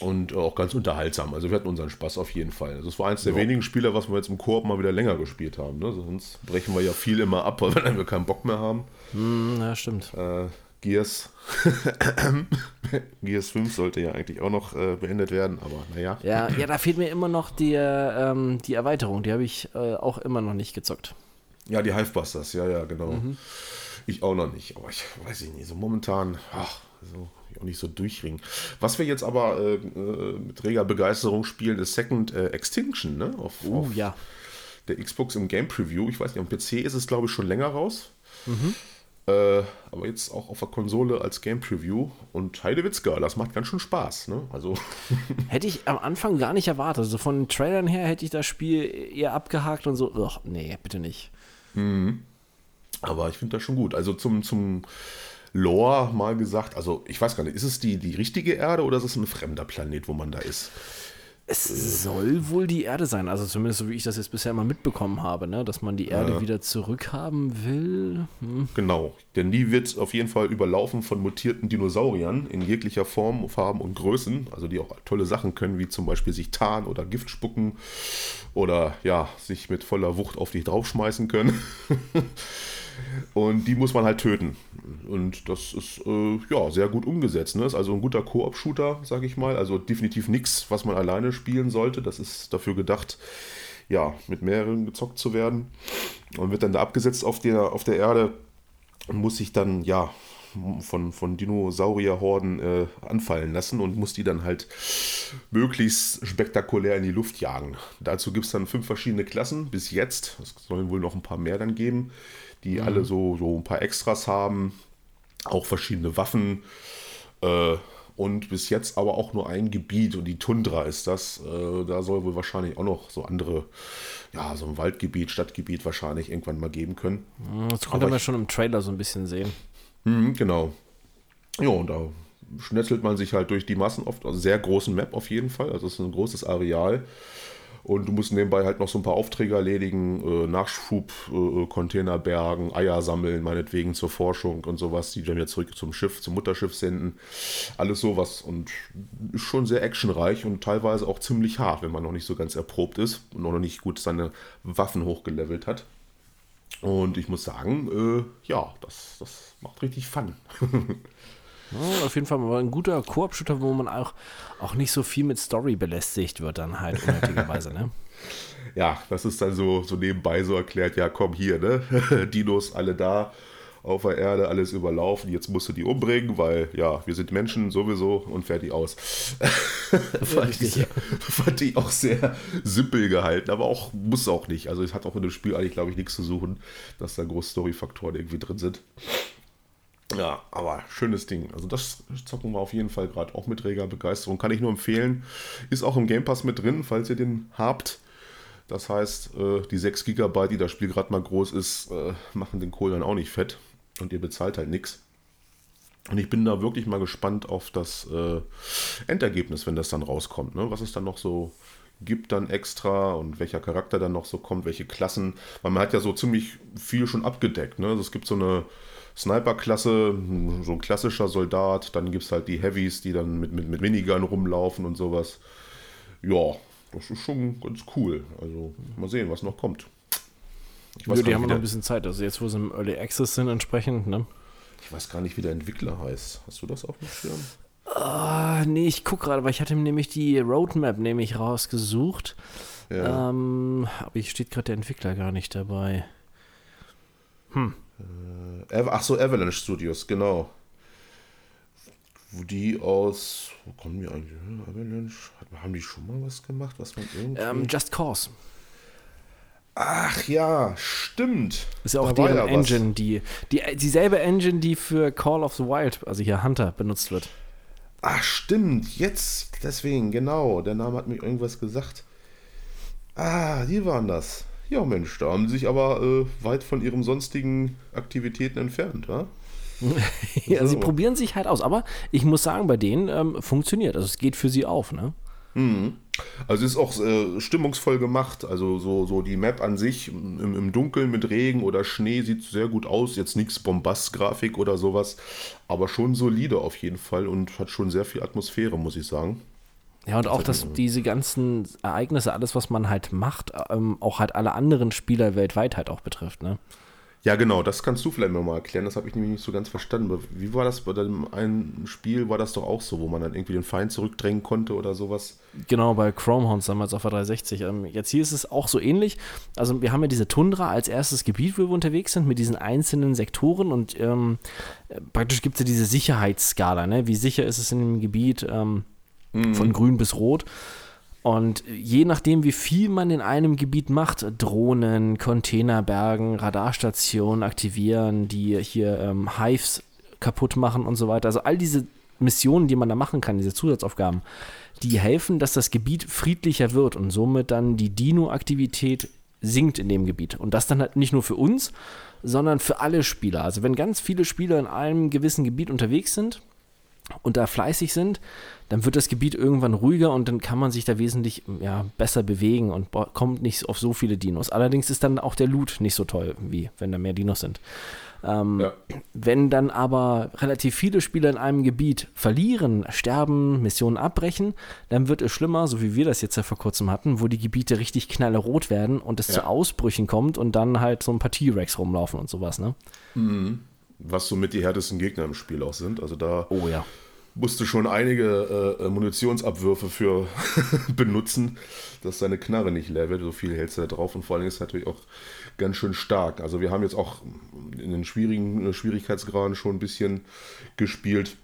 Speaker 1: und auch ganz unterhaltsam. Also wir hatten unseren Spaß auf jeden Fall. Also es war eins der ja. wenigen Spiele, was wir jetzt im Koop mal wieder länger gespielt haben. Ne? Sonst brechen wir ja viel immer ab, wenn wir keinen Bock mehr haben.
Speaker 2: Hm, ja, stimmt.
Speaker 1: Äh, Gears. Gears 5 sollte ja eigentlich auch noch äh, beendet werden, aber naja.
Speaker 2: Ja, ja, da fehlt mir immer noch die, ähm, die Erweiterung. Die habe ich äh, auch immer noch nicht gezockt.
Speaker 1: Ja, die Hivebusters, ja, ja, genau. Mhm. Ich auch noch nicht, aber ich weiß nicht, so momentan, ach, so, auch nicht so durchringen. Was wir jetzt aber äh, äh, mit reger Begeisterung spielen, ist Second äh, Extinction, ne?
Speaker 2: Auf, uh, auf ja.
Speaker 1: der Xbox im Game Preview. Ich weiß nicht, am PC ist es, glaube ich, schon länger raus. Mhm. Äh, aber jetzt auch auf der Konsole als Game Preview. Und Heidewitzka, das macht ganz schön Spaß. Ne? Also
Speaker 2: hätte ich am Anfang gar nicht erwartet. Also von den Trailern her hätte ich das Spiel eher abgehakt und so, ach, nee, bitte nicht.
Speaker 1: Mhm. Aber ich finde das schon gut. Also zum, zum Lore mal gesagt, also ich weiß gar nicht, ist es die, die richtige Erde oder ist es ein fremder Planet, wo man da ist?
Speaker 2: Es soll wohl die Erde sein, also zumindest so wie ich das jetzt bisher immer mitbekommen habe, ne? dass man die Erde ja. wieder zurückhaben will.
Speaker 1: Hm. Genau, denn die wird auf jeden Fall überlaufen von mutierten Dinosauriern in jeglicher Form, Farben und Größen, also die auch tolle Sachen können, wie zum Beispiel sich tarnen oder Gift spucken oder ja, sich mit voller Wucht auf dich draufschmeißen können. Und die muss man halt töten. Und das ist äh, ja sehr gut umgesetzt. Ne? Ist also ein guter Koop-Shooter, sag ich mal. Also definitiv nichts, was man alleine spielen sollte. Das ist dafür gedacht, ja, mit mehreren gezockt zu werden. Und wird dann da abgesetzt auf der, auf der Erde und muss sich dann, ja, von, von Dinosaurierhorden äh, anfallen lassen und muss die dann halt möglichst spektakulär in die Luft jagen. Dazu gibt es dann fünf verschiedene Klassen bis jetzt. Es sollen wohl noch ein paar mehr dann geben die mhm. alle so, so ein paar Extras haben, auch verschiedene Waffen. Äh, und bis jetzt aber auch nur ein Gebiet und die Tundra ist das. Äh, da soll wohl wahrscheinlich auch noch so andere, ja, so ein Waldgebiet, Stadtgebiet wahrscheinlich irgendwann mal geben können.
Speaker 2: Das konnte aber man ich, schon im Trailer so ein bisschen sehen.
Speaker 1: Mh, genau. Ja, und da schnetzelt man sich halt durch die Massen oft, also sehr großen Map auf jeden Fall. Also es ist ein großes Areal. Und du musst nebenbei halt noch so ein paar Aufträge erledigen, äh, Nachschub, äh, Container bergen, Eier sammeln, meinetwegen zur Forschung und sowas, die dann wieder zurück zum Schiff, zum Mutterschiff senden. Alles sowas und ist schon sehr actionreich und teilweise auch ziemlich hart, wenn man noch nicht so ganz erprobt ist und noch nicht gut seine Waffen hochgelevelt hat. Und ich muss sagen, äh, ja, das, das macht richtig Fun.
Speaker 2: Ja, auf jeden Fall mal ein guter Koop-Shooter, wo man auch, auch nicht so viel mit Story belästigt wird, dann halt unnötigerweise, ne?
Speaker 1: Ja, das ist dann so, so nebenbei so erklärt, ja komm hier, ne? Dinos alle da auf der Erde, alles überlaufen, jetzt musst du die umbringen, weil ja, wir sind Menschen sowieso und fertig aus. fand, ich, fand ich auch sehr simpel gehalten, aber auch muss auch nicht. Also es hat auch in dem Spiel eigentlich, glaube ich, nichts zu suchen, dass da große Story-Faktoren irgendwie drin sind. Ja, aber schönes Ding. Also das zocken wir auf jeden Fall gerade auch mit reger Begeisterung. Kann ich nur empfehlen. Ist auch im Game Pass mit drin, falls ihr den habt. Das heißt, äh, die 6 GB, die das Spiel gerade mal groß ist, äh, machen den Kohl dann auch nicht fett. Und ihr bezahlt halt nichts. Und ich bin da wirklich mal gespannt auf das äh, Endergebnis, wenn das dann rauskommt. Ne? Was es dann noch so gibt dann extra und welcher Charakter dann noch so kommt, welche Klassen. Weil man hat ja so ziemlich viel schon abgedeckt. Ne? Also es gibt so eine Sniper-Klasse, so ein klassischer Soldat. Dann gibt es halt die Heavies, die dann mit, mit, mit Minigun rumlaufen und sowas. Ja, das ist schon ganz cool. Also mal sehen, was noch kommt.
Speaker 2: Ich weiß ja, die haben noch ein bisschen Zeit. Also jetzt, wo sie im Early Access sind, entsprechend, ne?
Speaker 1: Ich weiß gar nicht, wie der Entwickler heißt. Hast du das auf dem Schirm?
Speaker 2: Uh, nee, ich gucke gerade, weil ich hatte nämlich die Roadmap nämlich rausgesucht. Ja. Ähm, aber hier steht gerade der Entwickler gar nicht dabei.
Speaker 1: Hm. Äh, ach so, Avalanche Studios, genau. Wo die aus. Wo kommen die eigentlich? Avalanche? Haben die schon mal was gemacht, was man
Speaker 2: irgendwie. Ähm, Just Cause.
Speaker 1: Ach ja, stimmt.
Speaker 2: Ist ja auch da deren ja Engine, die, die dieselbe Engine, die für Call of the Wild, also hier Hunter, benutzt wird.
Speaker 1: Ach stimmt, jetzt deswegen, genau. Der Name hat mir irgendwas gesagt. Ah, die waren das. Ja, Mensch, da haben sie sich aber äh, weit von ihren sonstigen Aktivitäten entfernt,
Speaker 2: ja, so. sie probieren sich halt aus, aber ich muss sagen, bei denen ähm, funktioniert. Also es geht für sie auf, ne?
Speaker 1: Mhm. Also ist auch äh, stimmungsvoll gemacht. Also so, so die Map an sich im, im Dunkeln mit Regen oder Schnee sieht sehr gut aus. Jetzt nichts Bombast-Grafik oder sowas, aber schon solide auf jeden Fall und hat schon sehr viel Atmosphäre, muss ich sagen.
Speaker 2: Ja, und auch, dass diese ganzen Ereignisse, alles, was man halt macht, ähm, auch halt alle anderen Spieler weltweit halt auch betrifft, ne?
Speaker 1: Ja, genau, das kannst du vielleicht mal erklären. Das habe ich nämlich nicht so ganz verstanden. Wie war das bei dem einen Spiel? War das doch auch so, wo man dann irgendwie den Feind zurückdrängen konnte oder sowas?
Speaker 2: Genau, bei Chromehounds damals auf der 360. Ähm, jetzt hier ist es auch so ähnlich. Also, wir haben ja diese Tundra als erstes Gebiet, wo wir unterwegs sind, mit diesen einzelnen Sektoren und ähm, praktisch gibt es ja diese Sicherheitsskala. Ne? Wie sicher ist es in dem Gebiet? Ähm, mhm. von grün bis rot. Und je nachdem, wie viel man in einem Gebiet macht, Drohnen, Containerbergen, Radarstationen aktivieren, die hier ähm, Hives kaputt machen und so weiter. Also all diese Missionen, die man da machen kann, diese Zusatzaufgaben, die helfen, dass das Gebiet friedlicher wird und somit dann die Dino-Aktivität sinkt in dem Gebiet. Und das dann halt nicht nur für uns, sondern für alle Spieler. Also wenn ganz viele Spieler in einem gewissen Gebiet unterwegs sind und da fleißig sind, dann wird das Gebiet irgendwann ruhiger und dann kann man sich da wesentlich ja, besser bewegen und kommt nicht auf so viele Dinos. Allerdings ist dann auch der Loot nicht so toll, wie wenn da mehr Dinos sind. Ähm, ja. Wenn dann aber relativ viele Spieler in einem Gebiet verlieren, sterben, Missionen abbrechen, dann wird es schlimmer, so wie wir das jetzt ja vor kurzem hatten, wo die Gebiete richtig knallerot werden und es ja. zu Ausbrüchen kommt und dann halt so ein paar T-Rex rumlaufen und sowas, ne?
Speaker 1: Mhm. Was somit die härtesten Gegner im Spiel auch sind. Also da
Speaker 2: oh, ja
Speaker 1: musste schon einige äh, Munitionsabwürfe für benutzen, dass seine Knarre nicht leer wird. So viel hält er drauf und vor allem ist es natürlich auch ganz schön stark. Also wir haben jetzt auch in den schwierigen Schwierigkeitsgraden schon ein bisschen gespielt.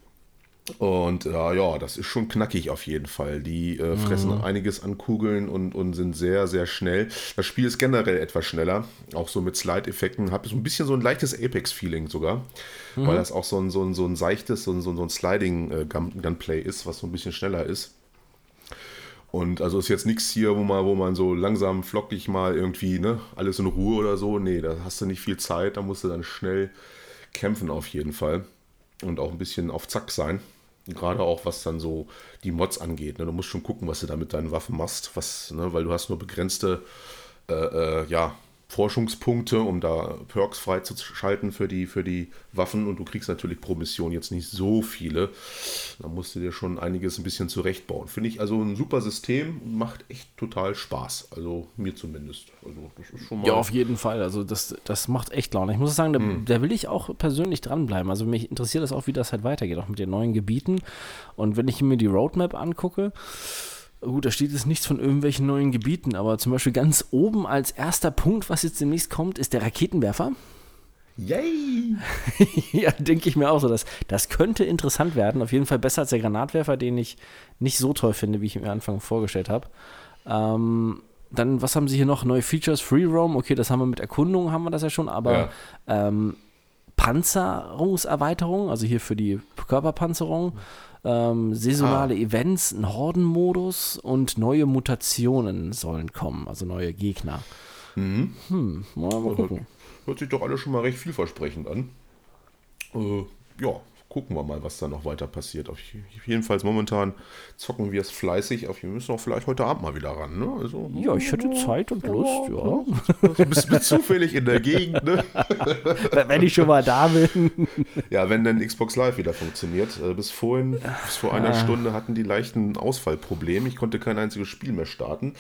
Speaker 1: Und äh, ja, das ist schon knackig auf jeden Fall. Die äh, fressen mhm. einiges an Kugeln und, und sind sehr, sehr schnell. Das Spiel ist generell etwas schneller, auch so mit Slide-Effekten. Hat so ein bisschen so ein leichtes Apex-Feeling sogar, mhm. weil das auch so ein, so ein, so ein seichtes, so ein, so ein Sliding-Gunplay äh, ist, was so ein bisschen schneller ist. Und also ist jetzt nichts hier, wo man, wo man so langsam, flockig mal irgendwie, ne, alles in Ruhe oder so. Nee, da hast du nicht viel Zeit, da musst du dann schnell kämpfen auf jeden Fall. Und auch ein bisschen auf Zack sein. Gerade auch was dann so die Mods angeht. Ne? Du musst schon gucken, was du da mit deinen Waffen machst, was, ne? weil du hast nur begrenzte äh, äh, ja, Forschungspunkte, um da Perks freizuschalten für die, für die Waffen und du kriegst natürlich pro Mission jetzt nicht so viele. Da musst du dir schon einiges ein bisschen zurechtbauen. Finde ich also ein super System und macht echt total Spaß. Also mir zumindest. Also
Speaker 2: das ist schon mal ja, auf jeden Fall. Also das, das macht echt Laune. Ich muss sagen, da, hm. da will ich auch persönlich dranbleiben. Also mich interessiert das auch, wie das halt weitergeht, auch mit den neuen Gebieten. Und wenn ich mir die Roadmap angucke, Gut, da steht jetzt nichts von irgendwelchen neuen Gebieten, aber zum Beispiel ganz oben als erster Punkt, was jetzt demnächst kommt, ist der Raketenwerfer. Yay! ja, denke ich mir auch so. Das, das könnte interessant werden. Auf jeden Fall besser als der Granatwerfer, den ich nicht so toll finde, wie ich mir Anfang vorgestellt habe. Ähm, dann, was haben sie hier noch? Neue Features, Free Roam. Okay, das haben wir mit Erkundung, haben wir das ja schon, aber ja. ähm, Panzerungserweiterung, also hier für die Körperpanzerung ähm, saisonale ah. Events, ein Hordenmodus und neue Mutationen sollen kommen, also neue Gegner.
Speaker 1: Mhm. Hm, mal, mal gucken. Hört sich doch alles schon mal recht vielversprechend an. Äh, ja, gucken wir mal, was da noch weiter passiert. Auf jedenfalls momentan zocken wir es fleißig. Auf, wir müssen auch vielleicht heute Abend mal wieder ran. Ne?
Speaker 2: Also, ja, ich hätte Zeit und Lust. Ja.
Speaker 1: ja. Bist du zufällig in der Gegend. Ne?
Speaker 2: wenn ich schon mal da bin.
Speaker 1: Ja, wenn dann Xbox Live wieder funktioniert. Äh, bis vorhin, bis vor einer Stunde hatten die leichten Ausfallprobleme. Ich konnte kein einziges Spiel mehr starten.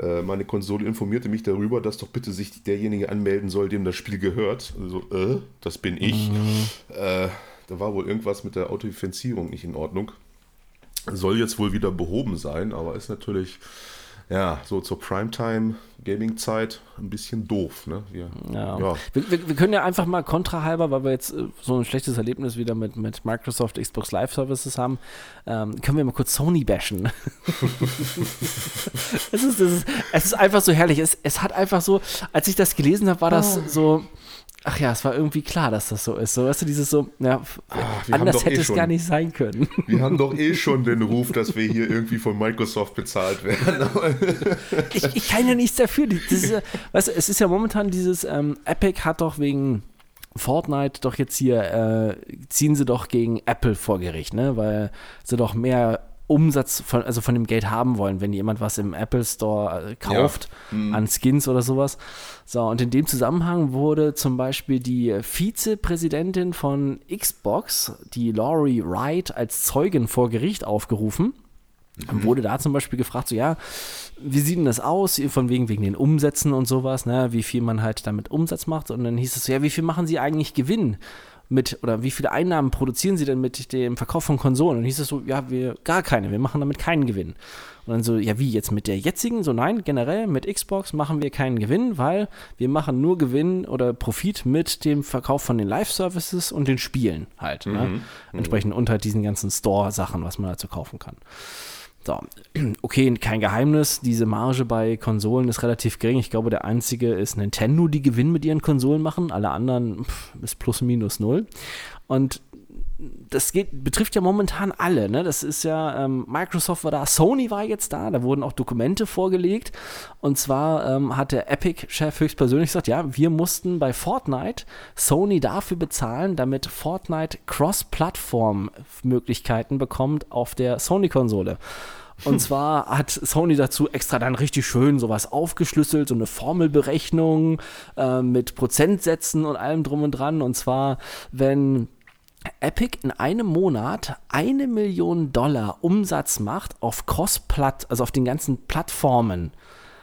Speaker 1: Äh, meine Konsole informierte mich darüber, dass doch bitte sich derjenige anmelden soll, dem das Spiel gehört. Also, äh, das bin ich. Mhm. Äh, da war wohl irgendwas mit der Authentifizierung nicht in Ordnung. Soll jetzt wohl wieder behoben sein, aber ist natürlich ja, so zur Primetime-Gaming-Zeit ein bisschen doof. Ne?
Speaker 2: Wir, ja. ja. Wir, wir, wir, können ja einfach mal kontrahalber, weil wir jetzt äh, so ein schlechtes Erlebnis wieder mit, mit Microsoft Xbox Live Services haben, ähm, können wir mal kurz Sony bashen. es, ist, es, ist, es ist einfach so herrlich. Es, es hat einfach so, als ich das gelesen habe, war das oh. so Ach ja, es war irgendwie klar, dass das so ist. So, weißt du, dieses so, ja, Ach, anders hätte eh es schon, gar nicht sein können.
Speaker 1: Wir haben doch eh schon den Ruf, dass wir hier irgendwie von Microsoft bezahlt werden.
Speaker 2: ich, ich kann ja nichts dafür. Das ist, weißt du, es ist ja momentan dieses, ähm, Epic hat doch wegen Fortnite doch jetzt hier, äh, ziehen sie doch gegen Apple vor Gericht, ne? Weil sie doch mehr Umsatz von, also von dem Geld haben wollen, wenn jemand was im Apple Store äh, kauft ja. mhm. an Skins oder sowas. So, und in dem Zusammenhang wurde zum Beispiel die Vizepräsidentin von Xbox, die Laurie Wright, als Zeugin vor Gericht aufgerufen. Mhm. Wurde da zum Beispiel gefragt, so ja, wie sieht denn das aus, von wegen, wegen den Umsätzen und sowas, ne, wie viel man halt damit Umsatz macht. Und dann hieß es so, ja, wie viel machen sie eigentlich Gewinn? Mit, oder wie viele Einnahmen produzieren sie denn mit dem Verkauf von Konsolen? Und hieß es so, ja, wir gar keine, wir machen damit keinen Gewinn. Und dann so, ja, wie jetzt mit der jetzigen? So, nein, generell mit Xbox machen wir keinen Gewinn, weil wir machen nur Gewinn oder Profit mit dem Verkauf von den Live-Services und den Spielen halt. Ne? Mhm. Ne? Entsprechend unter diesen ganzen Store-Sachen, was man dazu kaufen kann. So, okay, kein Geheimnis, diese Marge bei Konsolen ist relativ gering. Ich glaube, der einzige ist Nintendo, die Gewinn mit ihren Konsolen machen. Alle anderen pff, ist plus minus null. Und das geht, betrifft ja momentan alle. Ne? Das ist ja, ähm, Microsoft war da, Sony war jetzt da, da wurden auch Dokumente vorgelegt. Und zwar ähm, hat der Epic-Chef höchstpersönlich gesagt, ja, wir mussten bei Fortnite Sony dafür bezahlen, damit Fortnite Cross-Plattform-Möglichkeiten bekommt auf der Sony-Konsole. Und zwar hat Sony dazu extra dann richtig schön sowas aufgeschlüsselt, so eine Formelberechnung äh, mit Prozentsätzen und allem drum und dran. Und zwar, wenn Epic in einem Monat eine Million Dollar Umsatz macht auf Cross-Platt, also auf den ganzen Plattformen,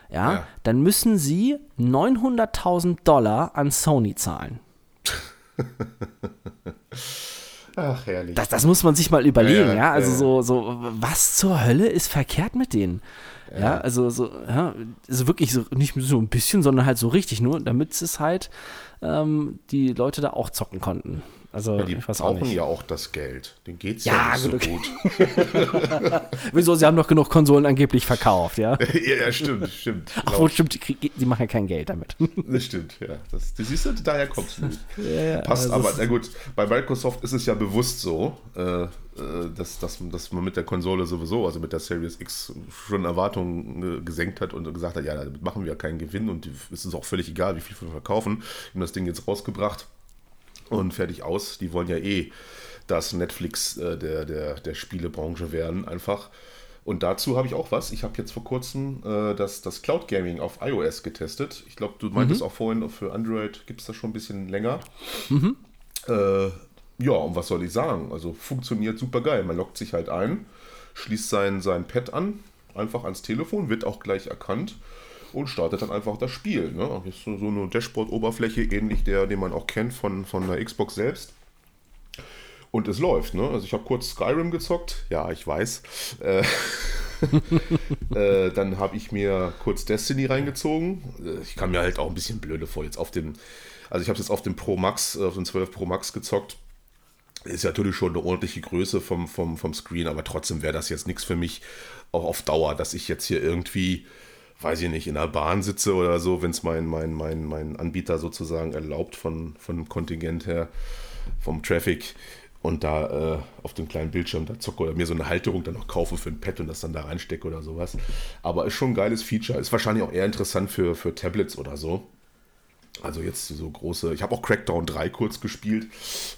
Speaker 2: ja, ja. dann müssen sie 900.000 Dollar an Sony zahlen. Ach, herrlich. Das, das, muss man sich mal überlegen, ja. ja? Also so, so, was zur Hölle ist verkehrt mit denen? Ja, ja also so, ja, also wirklich so nicht so ein bisschen, sondern halt so richtig nur, damit es halt ähm, die Leute da auch zocken konnten. Also,
Speaker 1: Ja, die brauchen
Speaker 2: nicht.
Speaker 1: ja auch das Geld. Denen geht es
Speaker 2: Ja,
Speaker 1: ja, nicht so
Speaker 2: gut,
Speaker 1: gut.
Speaker 2: Wieso? Sie haben doch genug Konsolen angeblich verkauft, ja?
Speaker 1: ja, ja, stimmt, stimmt.
Speaker 2: Ach,
Speaker 1: Genau.
Speaker 2: stimmt, die, machen ja kein Geld damit.
Speaker 1: Das stimmt, ja. Das, das siehst du, daher kommst du.
Speaker 2: ja,
Speaker 1: Passt
Speaker 2: also
Speaker 1: aber, na gut, bei Microsoft ist es ja bewusst so, äh, äh, dass, dass, dass man mit der Konsole sowieso, also mit der Series X, schon Erwartungen äh, gesenkt hat und gesagt hat, ja, damit machen wir keinen Gewinn und es ist auch völlig egal, wie viel wir verkaufen. Wir haben das Ding jetzt rausgebracht und fertig aus. Die wollen ja eh das Netflix äh, der, der, der Spielebranche werden, einfach. Und dazu habe ich auch was. Ich habe jetzt vor kurzem äh, das, das Cloud Gaming auf iOS getestet. Ich glaube, du meintest auch vorhin, für Android gibt es das schon ein bisschen länger. Äh, ja, und was soll ich sagen? Also funktioniert super geil. Man loggt sich halt ein, schließt sein, sein Pad an, einfach ans Telefon, wird auch gleich erkannt und startet dann einfach das Spiel. Ne? Das ist so, eine Dashboard-Oberfläche, ähnlich der, den man auch kennt von, von der Xbox selbst. Und es läuft, ne? Also ich habe kurz Skyrim gezockt, ja, ich weiß. Äh, äh, dann habe ich mir kurz Destiny reingezogen. Äh, Ich kam mir halt auch ein bisschen blöde vor jetzt auf dem, also ich habe es jetzt auf dem Pro Max, auf dem 12 Pro Max gezockt. Ist natürlich schon eine ordentliche Größe vom, vom, vom Screen, aber trotzdem wäre das jetzt nichts für mich, auch auf Dauer, dass ich jetzt hier irgendwie, weiß ich nicht, in der Bahn sitze oder so, wenn es mein, mein, mein, mein Anbieter sozusagen erlaubt von, von dem Kontingent her, vom Traffic und da äh, auf dem kleinen Bildschirm da zocke oder mir so eine Halterung dann noch kaufe für ein Pad und das dann da reinstecke oder sowas. Aber ist schon ein geiles Feature. Ist wahrscheinlich auch eher interessant für, für Tablets oder so. Also jetzt so große. Ich habe auch Crackdown 3 kurz gespielt.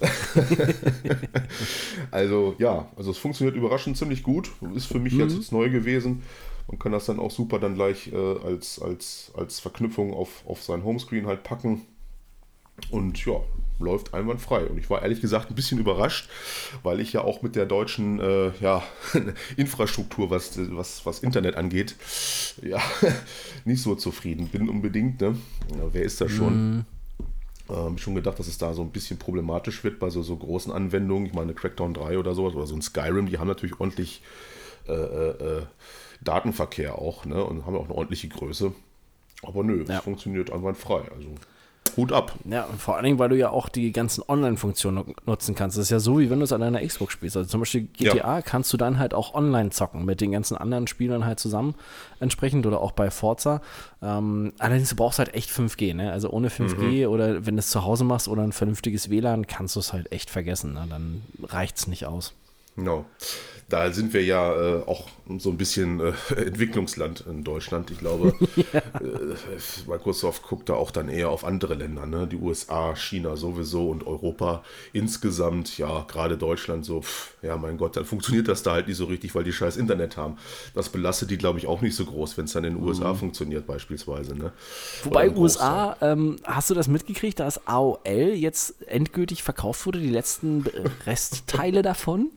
Speaker 1: also ja, also es funktioniert überraschend ziemlich gut. Ist für mich jetzt, jetzt neu gewesen. Man kann das dann auch super dann gleich äh, als, als, als Verknüpfung auf, auf sein Homescreen halt packen. Und ja, läuft einwandfrei. Und ich war ehrlich gesagt ein bisschen überrascht, weil ich ja auch mit der deutschen äh, ja, Infrastruktur, was, was, was Internet angeht, ja, nicht so zufrieden bin unbedingt. Ne? Ja, wer ist das schon? Ähm, schon gedacht, dass es da so ein bisschen problematisch wird bei so, so großen Anwendungen. Ich meine, Crackdown 3 oder sowas oder so ein Skyrim, die haben natürlich ordentlich äh, äh, äh, Datenverkehr auch ne? und haben auch eine ordentliche Größe. Aber nö,
Speaker 2: Ja.
Speaker 1: es funktioniert einwandfrei. Also Hut ab.
Speaker 2: Ja, und vor allen Dingen, weil du ja auch die ganzen Online-Funktionen nu- nutzen kannst. Das ist ja so, wie wenn du es an deiner Xbox spielst. Also zum Beispiel GTA kannst du dann halt auch online zocken mit den ganzen anderen Spielern halt zusammen entsprechend oder auch bei Forza. Ähm, allerdings du brauchst halt echt 5G, ne? Also ohne 5G oder wenn du es zu Hause machst oder ein vernünftiges WLAN, kannst du es halt echt vergessen. Ne? Dann reicht es nicht aus.
Speaker 1: Genau. Da sind wir ja äh, auch so ein bisschen äh, Entwicklungsland in Deutschland. Ich glaube, äh, Microsoft guckt da auch dann eher auf andere Länder, ne? Die USA, China sowieso und Europa insgesamt, ja, gerade Deutschland so, pff, ja, mein Gott, dann funktioniert das da halt nicht so richtig, weil die scheiß Internet haben. Das belastet die, glaube ich, auch nicht so groß, wenn es dann in den USA funktioniert, beispielsweise. Ne?
Speaker 2: Wobei USA, ähm, hast du das mitgekriegt, dass AOL jetzt endgültig verkauft wurde, die letzten äh, Restteile davon?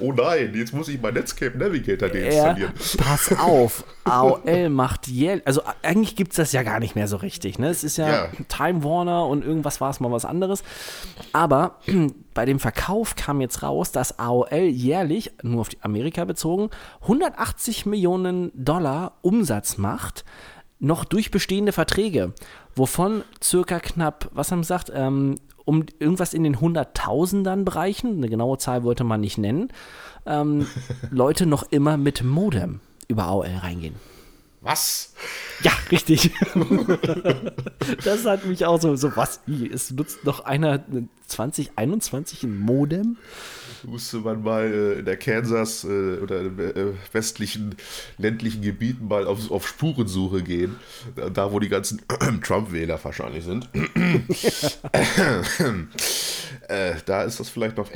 Speaker 1: Oh nein, jetzt muss ich mein Netscape Navigator
Speaker 2: Ja,
Speaker 1: deinstallieren.
Speaker 2: pass auf, AOL macht jährlich, also eigentlich gibt es das ja gar nicht mehr so richtig. Ne? Es ist ja,
Speaker 1: Ja.
Speaker 2: Time Warner und irgendwas war es mal was anderes. Aber bei dem Verkauf kam jetzt raus, dass AOL jährlich, nur auf die Amerika bezogen, 180 Millionen Dollar Umsatz macht, noch durch bestehende Verträge, wovon circa knapp, was haben sie gesagt, ähm, um irgendwas in den Hunderttausendern Bereichen, eine genaue Zahl wollte man nicht nennen, ähm, Leute noch immer mit Modem über AOL reingehen.
Speaker 1: Was?
Speaker 2: Ja, richtig. das hat mich auch so, so was, wie, es nutzt noch einer 2021 ein Modem?
Speaker 1: Musste man mal äh, in der Kansas äh, oder in äh, westlichen ländlichen Gebieten mal auf, auf Spurensuche gehen. Da- wo die ganzen Trump-Wähler wahrscheinlich sind. äh, da ist das vielleicht noch.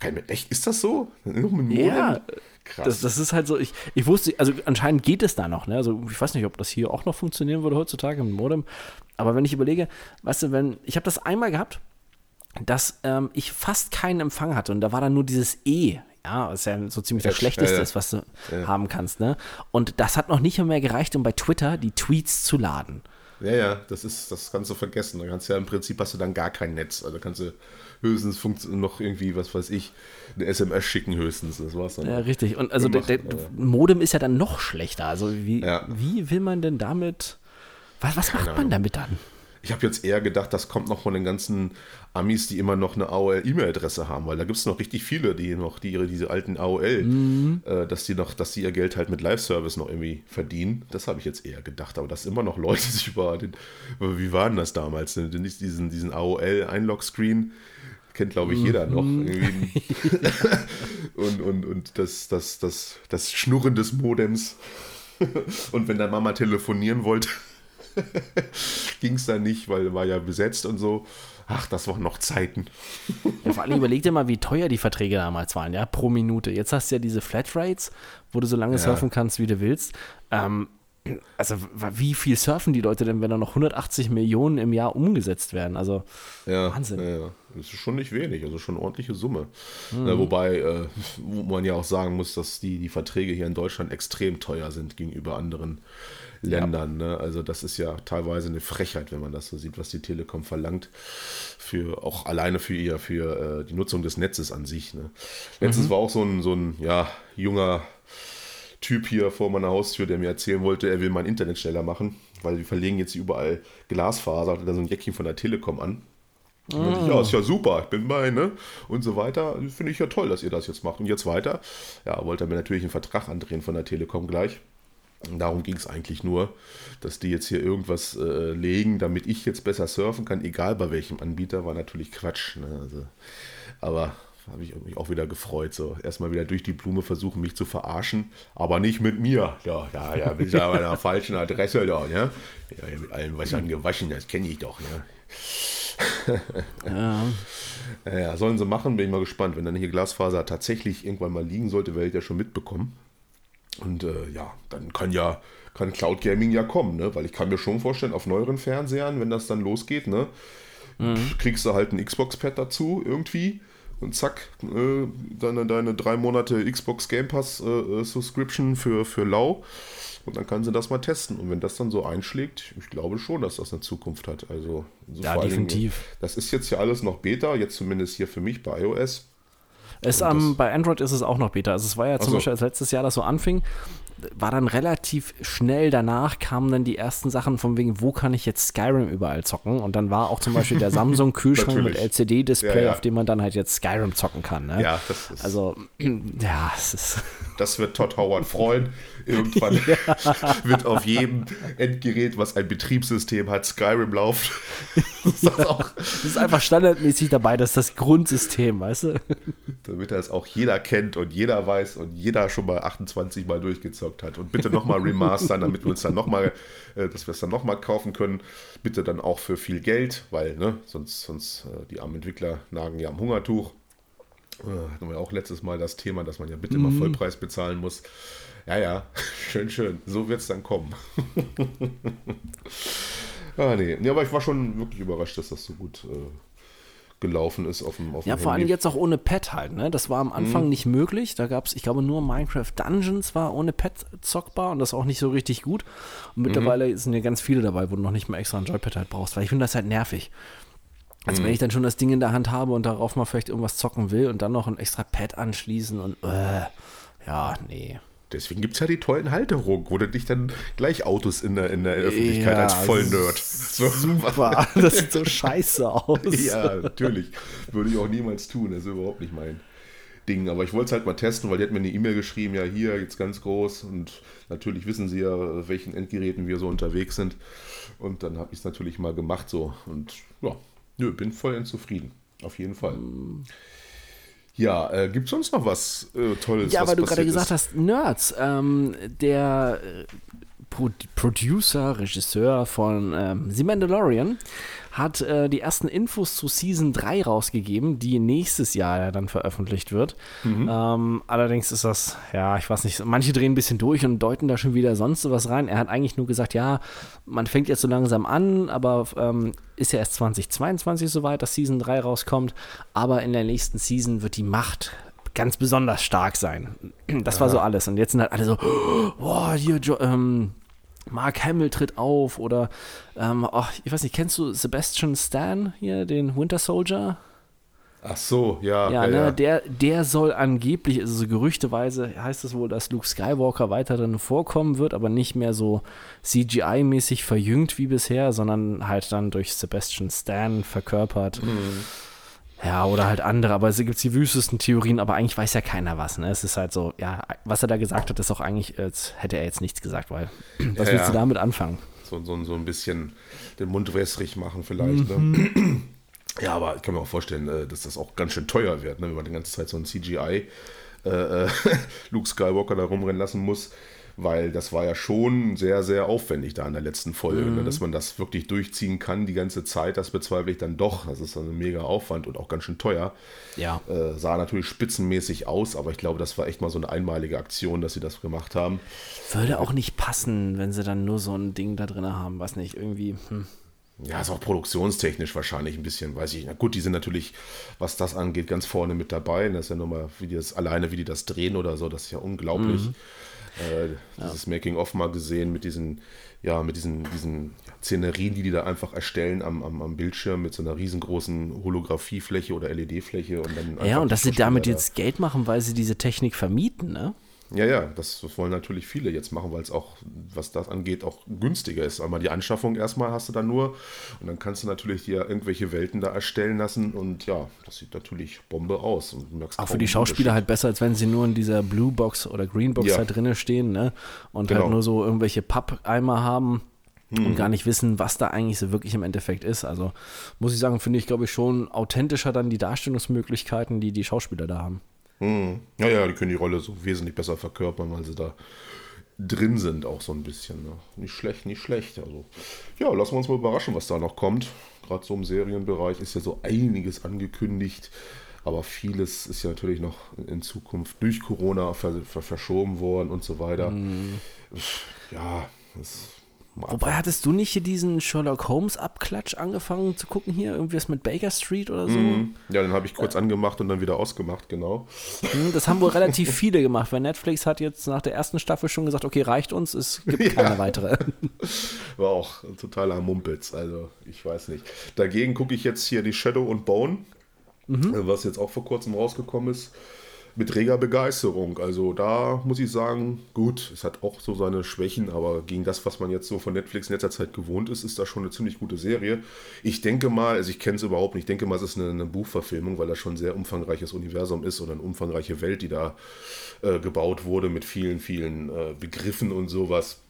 Speaker 1: Kein- Echt, ist das so? Noch mit Modem?
Speaker 2: Ja,
Speaker 1: Krass.
Speaker 2: Das, das ist halt so, ich, ich wusste, also anscheinend geht es da noch, ne? Also ich weiß nicht, ob das hier auch noch funktionieren würde heutzutage mit Modem. Aber wenn ich überlege, weißt du, wenn, ich habe das einmal gehabt, dass ähm, ich fast keinen Empfang hatte und da war dann nur dieses E, ja, was ja so ziemlich das
Speaker 1: Ja,
Speaker 2: Schlechteste
Speaker 1: ja, ja.
Speaker 2: ist, was du haben kannst, ne? Und das hat noch nicht mehr gereicht, um bei Twitter die Tweets zu laden.
Speaker 1: ja, ja, das ist, das kannst du vergessen. Da kannst ja im Prinzip hast du dann gar kein Netz. Also kannst du höchstens noch irgendwie, was weiß ich, eine SMS schicken höchstens. Das war's dann.
Speaker 2: Ja, richtig. Und also der,
Speaker 1: gemacht,
Speaker 2: der Modem ist ja dann noch schlechter. Also wie, wie will man denn damit, was, was macht man damit dann?
Speaker 1: Ich habe jetzt eher gedacht, das kommt noch von den ganzen Amis, die immer noch eine AOL-E-Mail-Adresse haben, weil da gibt es noch richtig viele, die noch die ihre diese alten AOL, mhm. äh, dass die noch, dass die ihr Geld halt mit Live-Service noch irgendwie verdienen. Das habe ich jetzt eher gedacht, aber dass immer noch Leute sich über den, wie war denn das damals? Nicht diesen, diesen AOL-Einlog-Screen kennt glaube ich jeder noch. Mhm. und und, und das, das, das, das Schnurren des Modems. und wenn deine Mama telefonieren wollte, ging es dann nicht, weil war ja besetzt und so. Ach, das waren noch Zeiten.
Speaker 2: Ja, vor allem überleg dir mal, wie teuer die Verträge damals waren, ja, pro Minute. Jetzt hast du ja diese Flatrates, wo du so lange ja. surfen kannst, wie du willst. Ähm, also wie viel surfen die Leute denn, wenn da noch 180 Millionen im Jahr umgesetzt werden? Also
Speaker 1: ja, Wahnsinn. Ja, ja. Das ist schon nicht wenig, also schon eine ordentliche Summe. Mhm. Ja, wobei, äh, wo man ja auch sagen muss, dass die, die Verträge hier in Deutschland extrem teuer sind gegenüber anderen Ländern. Ne? Also das ist ja teilweise eine Frechheit, wenn man das so sieht, was die Telekom verlangt. Für, auch alleine für ihr, für äh, die Nutzung des Netzes an sich. Ne? Letztens mhm. war auch so ein, so ein ja, junger Typ hier vor meiner Haustür, der mir erzählen wollte, er will mein Internet schneller machen, weil wir verlegen jetzt überall Glasfaser, hat da so ein Jäckchen von der Telekom an. Dann ich, ja, ist ja super, ich bin bei, ne? Und so weiter. Finde ich ja toll, dass ihr das jetzt macht. Und jetzt weiter. Ja, wollte er mir natürlich einen Vertrag andrehen von der Telekom gleich. Darum ging es eigentlich nur, dass die jetzt hier irgendwas äh, legen, damit ich jetzt besser surfen kann, egal bei welchem Anbieter, war natürlich Quatsch. Ne? Also, aber habe ich mich auch wieder gefreut. So erstmal wieder durch die Blume versuchen, mich zu verarschen, aber nicht mit mir. Ja, ja, ja, bin ich ja bei einer falschen Adresse da, ja. Ja, mit allen Wassern gewaschen, das kenne ich doch, ja. ja. ja. sollen sie machen, bin ich mal gespannt. Wenn dann hier Glasfaser tatsächlich irgendwann mal liegen sollte, werde ich ja schon mitbekommen. Und äh, ja, dann kann ja kann Cloud Gaming ja kommen, ne? Weil ich kann mir schon vorstellen, auf neueren Fernsehern, wenn das dann losgeht, ne, mhm. kriegst du halt ein Xbox-Pad dazu irgendwie und zack, äh, deine, deine drei Monate Xbox Game Pass äh, äh, Subscription für, für lau. Und dann kann sie das mal testen. Und wenn das dann so einschlägt, ich glaube schon, dass das eine Zukunft hat. Also,
Speaker 2: so ja, definitiv.
Speaker 1: Dingen, das ist jetzt ja alles noch Beta, jetzt zumindest hier für mich bei iOS.
Speaker 2: Es, um, bei Android ist es auch noch Beta. Also es war ja zum so. Beispiel, als letztes Jahr das so anfing, war dann relativ schnell danach kamen dann die ersten Sachen von wegen, wo kann ich jetzt Skyrim überall zocken? Und dann war auch zum Beispiel der Samsung Kühlschrank mit LCD-Display, ja, ja. auf dem man dann halt jetzt Skyrim zocken kann. Ne?
Speaker 1: Ja, das ist.
Speaker 2: Also, ja, es ist.
Speaker 1: Das wird Todd Howard freuen. Irgendwann wird auf jedem Endgerät, was ein Betriebssystem hat, Skyrim laufen.
Speaker 2: Das ist, das ist einfach standardmäßig dabei, das ist das Grundsystem, weißt du?
Speaker 1: Damit das auch jeder kennt und jeder weiß und jeder schon mal 28 Mal durchgezockt hat. Und bitte nochmal remastern, damit wir uns dann nochmal, äh, dass wir es dann nochmal kaufen können. Bitte dann auch für viel Geld, weil ne, sonst, sonst äh, die armen Entwickler nagen ja am Hungertuch. Äh, hatten wir auch letztes Mal das Thema, dass man ja bitte mhm. mal Vollpreis bezahlen muss. Ja, ja, schön, schön. So wird es dann kommen. ah, nee. Ja, aber ich war schon wirklich überrascht, dass das so gut äh, gelaufen ist auf dem auf
Speaker 2: Ja,
Speaker 1: dem
Speaker 2: vor allem jetzt auch ohne Pad halt, ne? Das war am Anfang mhm. nicht möglich. Da gab es, ich glaube, nur Minecraft Dungeons war ohne Pad zockbar und das auch nicht so richtig gut. Und mittlerweile mhm. sind ja ganz viele dabei, wo du noch nicht mal extra ein Joypad halt brauchst, weil ich finde das halt nervig. Also mhm. wenn ich dann schon das Ding in der Hand habe und darauf mal vielleicht irgendwas zocken will und dann noch ein extra Pad anschließen und äh, ja, nee.
Speaker 1: Deswegen gibt es ja die tollen Halterungen, wo du dich dann gleich Autos in der, in der Öffentlichkeit ja, als Vollnerd.
Speaker 2: So, super, das sieht so scheiße aus.
Speaker 1: ja, natürlich. Würde ich auch niemals tun. Das ist überhaupt nicht mein Ding. Aber ich wollte es halt mal testen, weil die hat mir eine E-Mail geschrieben, ja hier, jetzt ganz groß. Und natürlich wissen sie ja, welchen Endgeräten wir so unterwegs sind. Und dann habe ich es natürlich mal gemacht so. Und ja, nö, bin voll zufrieden. Auf jeden Fall. Mhm. Ja, äh, gibt es sonst noch was äh, Tolles?
Speaker 2: Ja, weil du gerade gesagt hast, Nerds. Ähm, der Pro Producer, Regisseur von ähm, The Mandalorian hat äh, die ersten Infos zu Season 3 rausgegeben, die nächstes Jahr ja dann veröffentlicht wird. Mhm. Ähm, allerdings ist das, ja, ich weiß nicht, manche drehen ein bisschen durch und deuten da schon wieder sonst was rein. Er hat eigentlich nur gesagt, ja, man fängt jetzt so langsam an, aber ähm, ist ja erst 2022 soweit, dass Season 3 rauskommt. Aber in der nächsten Season wird die Macht ganz besonders stark sein. Das war so alles. Und jetzt sind halt alle so, boah, hier, ähm, Mark Hamill tritt auf oder ähm, oh, ich weiß nicht, kennst du Sebastian Stan hier, den Winter Soldier?
Speaker 1: Ach so, ja.
Speaker 2: Ja, ja, ne, ja. Der, der soll angeblich, also so gerüchteweise heißt es wohl, dass Luke Skywalker weiter drin vorkommen wird, aber nicht mehr so CGI-mäßig verjüngt wie bisher, sondern halt dann durch Sebastian Stan verkörpert. Mhm. Ja, oder halt andere, aber es gibt die wüstesten Theorien, aber eigentlich weiß ja keiner was. Ne? Es ist halt so, ja, was er da gesagt hat, ist auch eigentlich, als hätte er jetzt nichts gesagt, weil was ja, willst du damit anfangen?
Speaker 1: So, so, so ein bisschen den Mund wässrig machen vielleicht. Ne? Mhm. Ne? Ja, aber ich kann mir auch vorstellen, äh, dass das auch ganz schön teuer wird, ne? wenn man die ganze Zeit so ein CGI äh, äh Luke Skywalker da rumrennen lassen muss weil das war ja schon sehr, sehr aufwendig da in der letzten Folge, ne? mhm. ne, dass man das wirklich durchziehen kann die ganze Zeit, das bezweifle ich dann doch. Das ist dann ein mega Aufwand und auch ganz schön teuer.
Speaker 2: Ja.
Speaker 1: Äh, sah natürlich spitzenmäßig aus, aber ich glaube, das war echt mal so eine einmalige Aktion, dass sie das gemacht haben.
Speaker 2: Würde auch nicht passen, wenn sie dann nur so ein Ding da drin haben, was nicht irgendwie. Hm.
Speaker 1: Ja, ist auch produktionstechnisch wahrscheinlich ein bisschen, weiß ich. Na gut, die sind natürlich, was das angeht, ganz vorne mit dabei. Das ist ja nochmal, wie die das, alleine wie die das drehen oder so, das ist ja unglaublich. Mhm äh, dieses ja. Making-of mal gesehen mit diesen, ja, mit diesen, diesen Szenerien, die die da einfach erstellen am, am, am Bildschirm mit so einer riesengroßen Holographiefläche oder LED-Fläche und dann.
Speaker 2: Ja, und dass sie damit jetzt Geld machen, weil sie diese Technik vermieten, ne?
Speaker 1: Ja, ja, das, wollen natürlich viele jetzt machen, weil es auch, was das angeht, auch günstiger ist. Einmal die Anschaffung erstmal hast du dann nur und dann kannst du natürlich dir irgendwelche Welten da erstellen lassen und ja, das sieht natürlich Bombe aus. Und
Speaker 2: auch für die Schauspieler halt besser, als wenn sie nur in dieser Blue Box oder Green Box ja. halt drinnen stehen, ne? Und halt genau. halt nur so irgendwelche Pappeimer haben und gar nicht wissen, was da eigentlich so wirklich im Endeffekt ist. Also muss ich sagen, finde ich, glaube ich, schon authentischer dann die Darstellungsmöglichkeiten, die die Schauspieler da haben.
Speaker 1: Hm. Ja, ja, die können die Rolle so wesentlich besser verkörpern, weil sie da drin sind, auch so ein bisschen. Ne? Nicht schlecht, nicht schlecht. Also, ja, lassen wir uns mal überraschen, was da noch kommt. Gerade so im Serienbereich ist ja so einiges angekündigt, aber vieles ist ja natürlich noch in Zukunft durch Corona ver ver verschoben worden und so weiter. Mhm. Ja, das
Speaker 2: Wobei hattest du nicht hier diesen Sherlock Holmes Abklatsch angefangen zu gucken hier? Irgendwas mit Baker Street oder so? Mm,
Speaker 1: ja, den habe ich kurz äh. angemacht und dann wieder ausgemacht, genau.
Speaker 2: Hm, das haben wohl relativ viele gemacht, weil Netflix hat jetzt nach der ersten Staffel schon gesagt, okay, reicht uns, es gibt ja. keine weitere.
Speaker 1: War auch ein totaler Mumpitz, also ich weiß nicht. Dagegen gucke ich jetzt hier die Shadow und Bone, mhm. was jetzt auch vor kurzem rausgekommen ist mit reger Begeisterung. Also da muss ich sagen, gut, es hat auch so seine Schwächen, aber gegen das, was man jetzt so von Netflix in letzter Zeit gewohnt ist, ist das schon eine ziemlich gute Serie. Ich denke mal, also ich kenne es überhaupt nicht, ich denke mal, es ist eine, eine, Buchverfilmung, weil das schon ein sehr umfangreiches Universum ist oder eine umfangreiche Welt, die da äh, gebaut wurde mit vielen, vielen äh, Begriffen und sowas.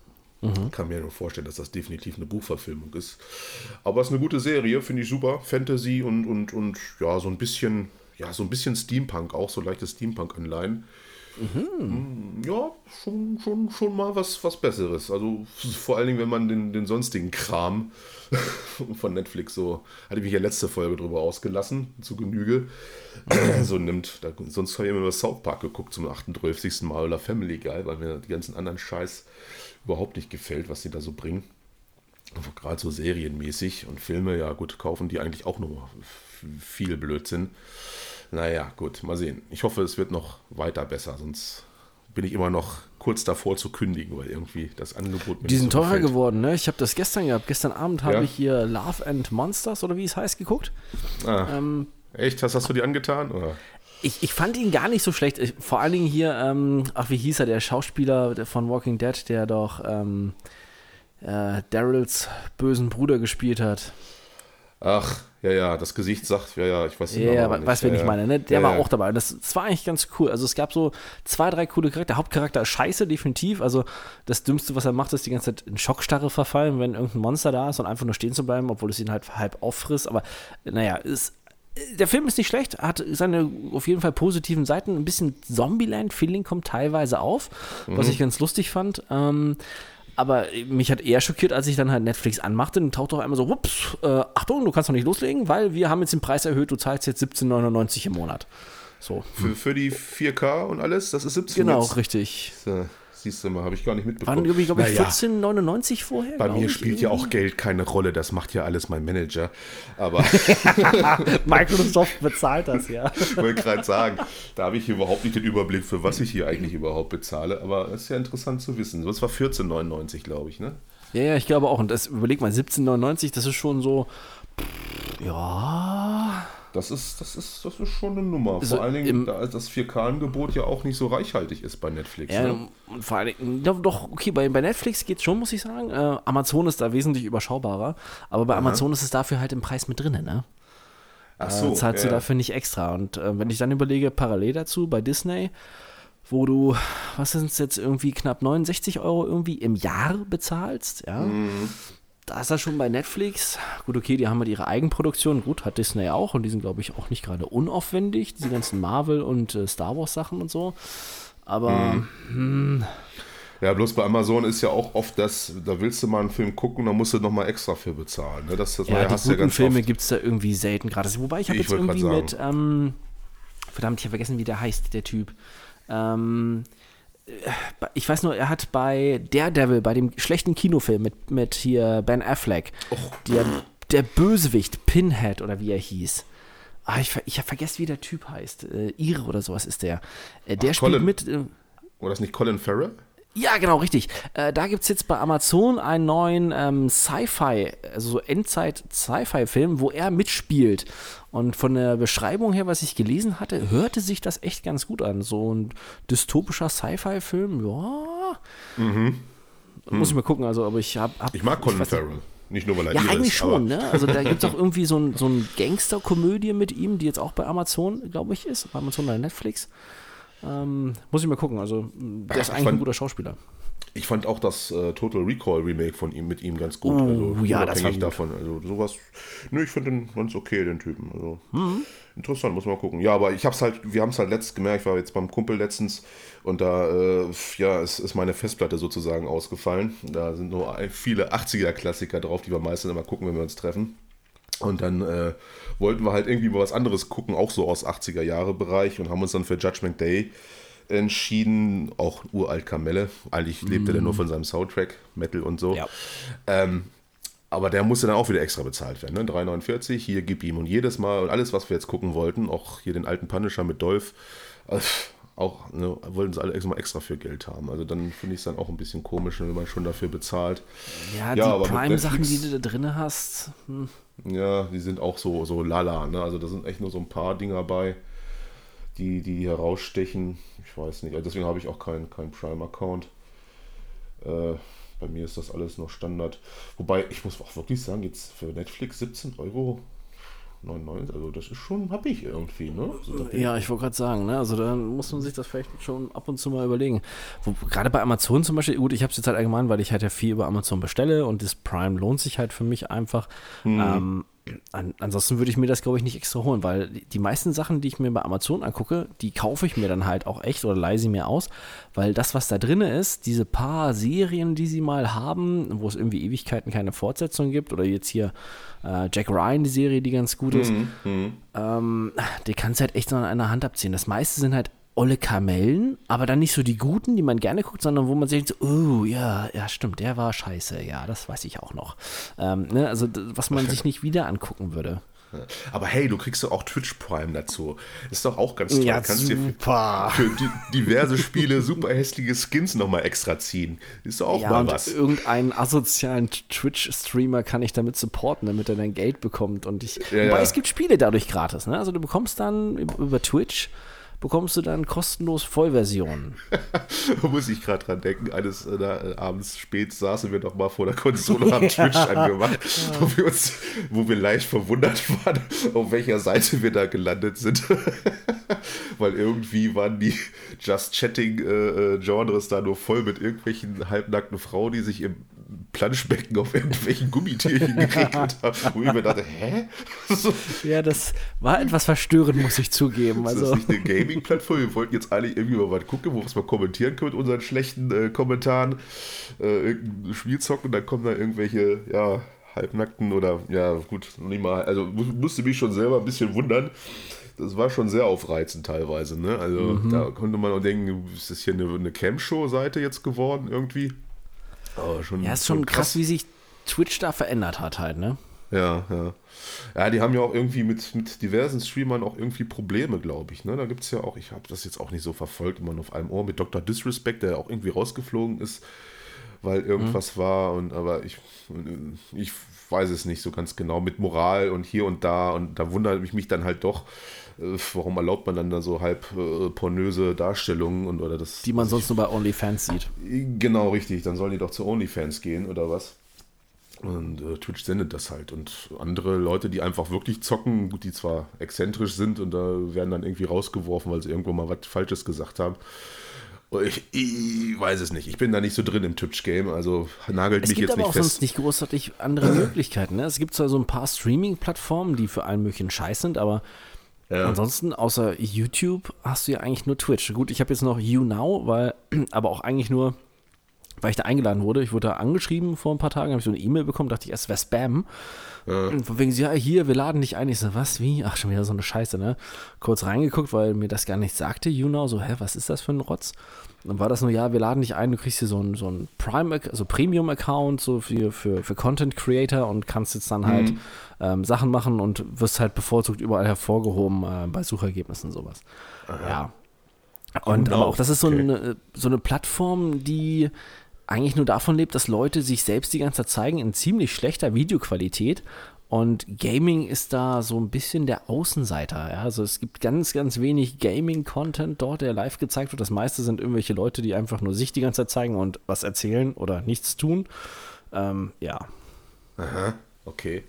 Speaker 1: Mhm. Kann mir nur vorstellen, dass das definitiv eine Buchverfilmung ist. Aber es ist eine gute Serie, finde ich super. Fantasy und, und, und ja, so ein bisschen ja, so ein bisschen Steampunk, auch so leichte Steampunk-Anleihen. Mhm. Ja, schon, schon, schon mal was, was Besseres. Also vor allen Dingen, wenn man den, den sonstigen Kram von Netflix so, hatte ich mich ja letzte Folge drüber ausgelassen, zu Genüge, so nimmt. Da, sonst habe ich immer South Park geguckt zum 38. Mal oder Family Guy, weil mir die ganzen anderen Scheiß überhaupt nicht gefällt, was sie da so bringen. Gerade so serienmäßig und Filme, ja gut, kaufen die eigentlich auch nur viel Blödsinn. Naja, gut, mal sehen. Ich hoffe, es wird noch weiter besser, sonst bin ich immer noch kurz davor zu kündigen, weil irgendwie das Angebot
Speaker 2: mir Die sind so teurer gefällt. geworden, ne? Ich habe das gestern gehabt. Gestern Abend habe ja? ich hier Love and Monsters oder wie es heißt geguckt.
Speaker 1: Ah, ähm, echt? Was hast du dir angetan? Oder?
Speaker 2: Ich, ich fand ihn gar nicht so schlecht. Ich, vor allen Dingen hier, ähm, ach, wie hieß er, der Schauspieler von Walking Dead, der doch ähm, äh, Daryls bösen Bruder gespielt hat.
Speaker 1: Ach, ja, ja, das Gesicht sagt, ja, ja, ich weiß
Speaker 2: nicht. Ja, ja, weißt du, wen ich meine, ne? Der ja, war ja. auch dabei. Das, das war eigentlich ganz cool. Also es gab so zwei, drei coole Charakter. Der Hauptcharakter ist scheiße, definitiv. Also das Dümmste, was er macht, ist die ganze Zeit in Schockstarre verfallen, wenn irgendein Monster da ist und einfach nur stehen zu bleiben, obwohl es ihn halt halb auffrisst. Aber naja, ist der Film ist nicht schlecht, hat seine auf jeden Fall positiven Seiten. Ein bisschen Zombieland-Feeling kommt teilweise auf, mhm. was ich ganz lustig fand. Ähm, aber mich hat eher schockiert, als ich dann halt Netflix anmachte, dann taucht doch einmal so, ups, äh, Achtung, du kannst noch nicht loslegen, weil wir haben jetzt den Preis erhöht, du zahlst jetzt 17,99 im Monat. So.
Speaker 1: Für, für die 4K und alles, das ist
Speaker 2: 17 Genau, jetzt. richtig.
Speaker 1: So. Siehst du mal, habe ich gar nicht mitbekommen.
Speaker 2: Waren, glaube ich, naja, 14,99 vorher?
Speaker 1: Bei mir spielt ja auch Geld keine Rolle, das macht ja alles mein Manager. Aber
Speaker 2: Microsoft bezahlt das, ja.
Speaker 1: ich wollte gerade sagen, da habe ich überhaupt nicht den Überblick, für was ich hier eigentlich überhaupt bezahle. Aber es ist ja interessant zu wissen. Das war 14,99, glaube ich, ne?
Speaker 2: Ja, ja, ich glaube auch. Und das überleg mal, 17,99, das ist schon so, ja
Speaker 1: Das ist, das ist, das ist schon eine Nummer. Also vor allen Dingen, da das 4K-Angebot ja auch nicht so reichhaltig ist bei Netflix.
Speaker 2: Ja, ne? und vor allen Dingen, doch, okay, bei, bei Netflix geht es schon, muss ich sagen. Äh, Amazon ist da wesentlich überschaubarer, aber bei Aha. Amazon ist es dafür halt im Preis mit drin, ne? Ach so. Äh, zahlst ja. du dafür nicht extra. Und äh, wenn ich dann überlege, parallel dazu bei Disney, wo du, was sind es jetzt, irgendwie knapp 69 Euro irgendwie im Jahr bezahlst, ja. Mhm da ist er schon bei Netflix. Gut, okay, die haben halt ihre Eigenproduktion. Gut, hat Disney auch und die sind, glaube ich, auch nicht gerade unaufwendig. Diese ganzen Marvel- und äh, Star Wars-Sachen und so. Aber. Mhm. Hm.
Speaker 1: Ja, bloß bei Amazon ist ja auch oft das, da willst du mal einen Film gucken, da musst du nochmal extra für bezahlen. Ne? Das,
Speaker 2: das ja, die guten ja Filme gibt es da irgendwie selten gerade. Wobei ich habe jetzt irgendwie mit, ähm, verdammt, ich habe vergessen, wie der heißt, der Typ. Ähm, ich weiß nur, er hat bei Daredevil, bei dem schlechten Kinofilm mit, mit hier Ben Affleck, oh. der, der Bösewicht, Pinhead oder wie er hieß. Ah, ich, ich habe vergessen, wie der Typ heißt. Äh, Ire oder sowas ist der. Äh, der Ach, spielt Colin, mit. Äh,
Speaker 1: war das nicht Colin Farrell?
Speaker 2: Ja, genau, richtig. Äh, da gibt es jetzt bei Amazon einen neuen ähm, Sci-Fi, also so Endzeit-Sci-Fi-Film, wo er mitspielt. Und von der Beschreibung her, was ich gelesen hatte, hörte sich das echt ganz gut an. So ein dystopischer Sci-Fi-Film, ja. Mhm. Muss ich mal gucken, also, aber ich habe. Hab,
Speaker 1: ich mag Colin Farrell. Nicht nur, weil er
Speaker 2: Ja, eigentlich ist, schon, ne? Also da gibt es auch irgendwie so, ein, so eine Gangster-Komödie mit ihm, die jetzt auch bei Amazon, glaube ich, ist. Bei Amazon oder Netflix. Ähm, muss ich mal gucken. Also, der ist eigentlich fand, ein guter Schauspieler.
Speaker 1: Ich fand auch das äh, Total Recall Remake von ihm mit ihm ganz gut.
Speaker 2: Uh, also, ja, das war gut.
Speaker 1: davon. Also, sowas. Nö, ich finde den ganz okay, den Typen. Also, mhm. interessant, muss man mal gucken. Ja, aber ich hab's halt, wir haben es halt letztens gemerkt, ich war jetzt beim Kumpel letztens und da, äh, ja, ist, ist meine Festplatte sozusagen ausgefallen. Da sind nur viele 80er-Klassiker drauf, die wir meistens immer gucken, wenn wir uns treffen. Und dann äh, wollten wir halt irgendwie mal was anderes gucken, auch so aus 80er-Jahre-Bereich und haben uns dann für Judgment Day entschieden, auch uralt Kamelle. Eigentlich lebte mm. der nur von seinem Soundtrack, Metal und so. Ja. Ähm, aber der musste dann auch wieder extra bezahlt werden. Ne? 3,49, hier gib ihm. Und jedes Mal, und alles, was wir jetzt gucken wollten, auch hier den alten Punisher mit Dolph, äh, auch ne, wollten sie alle extra, extra für Geld haben. Also dann finde ich es dann auch ein bisschen komisch, wenn man schon dafür bezahlt.
Speaker 2: Ja, ja die Prime-Sachen, die du da drin hast. Hm.
Speaker 1: Ja, die sind auch so, so lala. Ne? Also da sind echt nur so ein paar Dinger bei, die, die herausstechen. Ich weiß nicht. Also deswegen habe ich auch keinen kein Prime-Account. Äh, bei mir ist das alles noch Standard. Wobei, ich muss auch wirklich sagen, jetzt für Netflix 17 Euro 99, also das ist schon hab ich irgendwie, ne?
Speaker 2: Also ja, ich wollte gerade sagen, ne? Also da muss man sich das vielleicht schon ab und zu mal überlegen. Wo, gerade bei Amazon zum Beispiel, gut, ich habe es jetzt halt allgemein, weil ich halt ja viel über Amazon bestelle und das Prime lohnt sich halt für mich einfach. Hm. Ähm, an, ansonsten würde ich mir das, glaube ich, nicht extra holen, weil die meisten Sachen, die ich mir bei Amazon angucke, die kaufe ich mir dann halt auch echt oder leise mir aus, weil das, was da drin ist, diese paar Serien, die sie mal haben, wo es irgendwie Ewigkeiten keine Fortsetzung gibt, oder jetzt hier äh, Jack Ryan, die Serie, die ganz gut ist, mhm, mhm. ähm, die kannst du halt echt so an einer Hand abziehen. Das meiste sind halt olle Kamellen, aber dann nicht so die guten, die man gerne guckt, sondern wo man sich so, oh ja, ja stimmt, der war scheiße, ja, das weiß ich auch noch. Ähm, ne, also was man sich nicht wieder angucken würde.
Speaker 1: Aber hey, du kriegst doch auch Twitch Prime dazu. Ist doch auch ganz toll.
Speaker 2: Ja, Kannst super.
Speaker 1: dir für, für diverse Spiele super hässliche Skins nochmal extra ziehen. Ist doch auch ja, mal was.
Speaker 2: Irgendeinen asozialen Twitch-Streamer kann ich damit supporten, damit er dann Geld bekommt. Und ich, ja, wobei ja. es gibt Spiele dadurch gratis. Ne? Also du bekommst dann über Twitch bekommst du dann kostenlos Vollversionen.
Speaker 1: da muss ich gerade dran denken, eines äh, abends spät saßen wir noch mal vor der Konsole und haben Twitch angemacht, wo, wir uns, wo wir leicht verwundert waren, auf welcher Seite wir da gelandet sind. Weil irgendwie waren die Just Chatting-Genres äh, äh da nur voll mit irgendwelchen halbnackten Frauen, die sich im Planschbecken auf irgendwelchen Gummitierchen geregnet habe, wo ich mir dachte, hä?
Speaker 2: ja, das war etwas verstörend, muss ich zugeben. Also.
Speaker 1: Das ist nicht eine Gaming-Plattform. Wir wollten jetzt eigentlich irgendwie mal was gucken, wo wir mal kommentieren können mit unseren schlechten äh, Kommentaren. Äh, irgendein Spiel zocken, dann kommen da irgendwelche, ja, halbnackten oder, ja, gut, nicht mal, also musste mich schon selber ein bisschen wundern. Das war schon sehr aufreizend teilweise, ne? Also mhm. da konnte man auch denken, ist das hier eine, eine Cam-Show-Seite jetzt geworden irgendwie?
Speaker 2: Oh, schon, ja, ist schon krass, krass, wie sich Twitch da verändert hat halt, ne?
Speaker 1: Ja, ja. Ja, die haben ja auch irgendwie mit, mit diversen Streamern auch irgendwie Probleme, glaube ich. Ne? Da gibt es ja auch, ich habe das jetzt auch nicht so verfolgt, immer nur auf einem Ohr, mit Dr. Disrespect, der auch irgendwie rausgeflogen ist. weil irgendwas mhm. war und aber ich, ich weiß es nicht so ganz genau mit Moral und hier und da und da wundere ich mich dann halt doch, äh, warum erlaubt man dann da so halb äh, pornöse Darstellungen und oder das.
Speaker 2: Die man sonst nur bei OnlyFans sieht.
Speaker 1: Genau, richtig. Dann sollen die doch zu OnlyFans gehen oder was? Und äh, Twitch sendet das halt. Und andere Leute, die einfach wirklich zocken, die zwar exzentrisch sind und da werden dann irgendwie rausgeworfen, weil sie irgendwo mal was Falsches gesagt haben. Ich, ich, weiß es nicht. Ich bin da nicht so drin im Twitch-Game, also nagelt es mich jetzt nicht fest. Es gibt aber auch sonst
Speaker 2: nicht großartig andere Möglichkeiten. Ne? Es gibt zwar so ein paar Streaming-Plattformen, die für allen möglichen Scheiß sind, aber ja. ansonsten außer YouTube hast du ja eigentlich nur Twitch. Gut, ich habe jetzt noch YouNow, weil aber auch eigentlich nur weil ich da eingeladen wurde. Ich wurde da angeschrieben vor ein paar Tagen, habe ich so eine E-Mail bekommen, dachte ich, es wäre Spam. Ja. Von wegen, ja, hier, wir laden dich ein. Ich so, was, wie? Ach, schon wieder so eine Scheiße, ne? Kurz reingeguckt, weil mir das gar nicht sagte, you know, so, hä, was ist das für ein Rotz? Dann war das nur, ja, wir laden dich ein, du kriegst hier so ein, so ein Prime, also Premium-Account, so für, für, für Content Creator und kannst jetzt dann halt mhm. ähm, Sachen machen und wirst halt bevorzugt überall hervorgehoben äh, bei Suchergebnissen und sowas. Aha. Ja. Und aber auch das ist so, okay. eine, so eine Plattform, die eigentlich nur davon lebt, dass Leute sich selbst die ganze Zeit zeigen in ziemlich schlechter Videoqualität. Und Gaming ist da so ein bisschen der Außenseiter. Ja? Also es gibt ganz, ganz wenig Gaming-Content dort, der live gezeigt wird. Das meiste sind irgendwelche Leute, die einfach nur sich die ganze Zeit zeigen und was erzählen oder nichts tun. Ähm, ja.
Speaker 1: Aha, okay.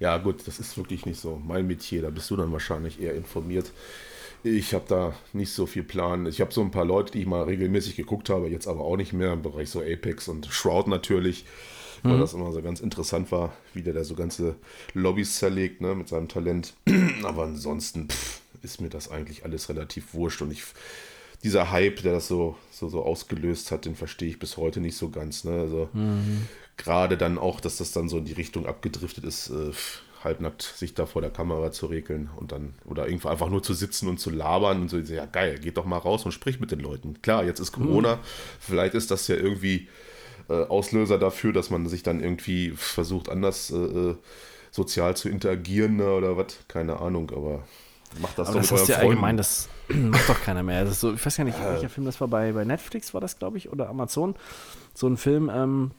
Speaker 1: Ja, gut, das ist wirklich nicht so mein Metier. Da bist du dann wahrscheinlich eher informiert. Ich habe da nicht so viel Plan. Ich habe so ein paar Leute, die ich mal regelmäßig geguckt habe, jetzt aber auch nicht mehr im Bereich so Apex und Shroud natürlich, weil mhm. das immer so ganz interessant war, wie der da so ganze Lobbys zerlegt ne, mit seinem Talent. aber ansonsten pff, ist mir das eigentlich alles relativ wurscht und ich dieser Hype, der das so, so, so ausgelöst hat, den verstehe ich bis heute nicht so ganz. Ne? Also mhm. gerade dann auch, dass das dann so in die Richtung abgedriftet ist, äh, halbnackt sich da vor der Kamera zu regeln und dann oder irgendwo einfach nur zu sitzen und zu labern und so, ja geil, geht doch mal raus und sprich mit den Leuten. Klar, jetzt ist Corona, mhm. vielleicht ist das ja irgendwie äh, Auslöser dafür, dass man sich dann irgendwie versucht, anders äh, äh sozial zu interagieren ne, oder was, keine Ahnung, aber macht das
Speaker 2: aber doch das ist ja allgemein, das macht doch keiner mehr. So, ich weiß gar nicht, welcher Film das war, bei, bei Netflix war das, glaube ich, oder Amazon, so ein Film, ähm,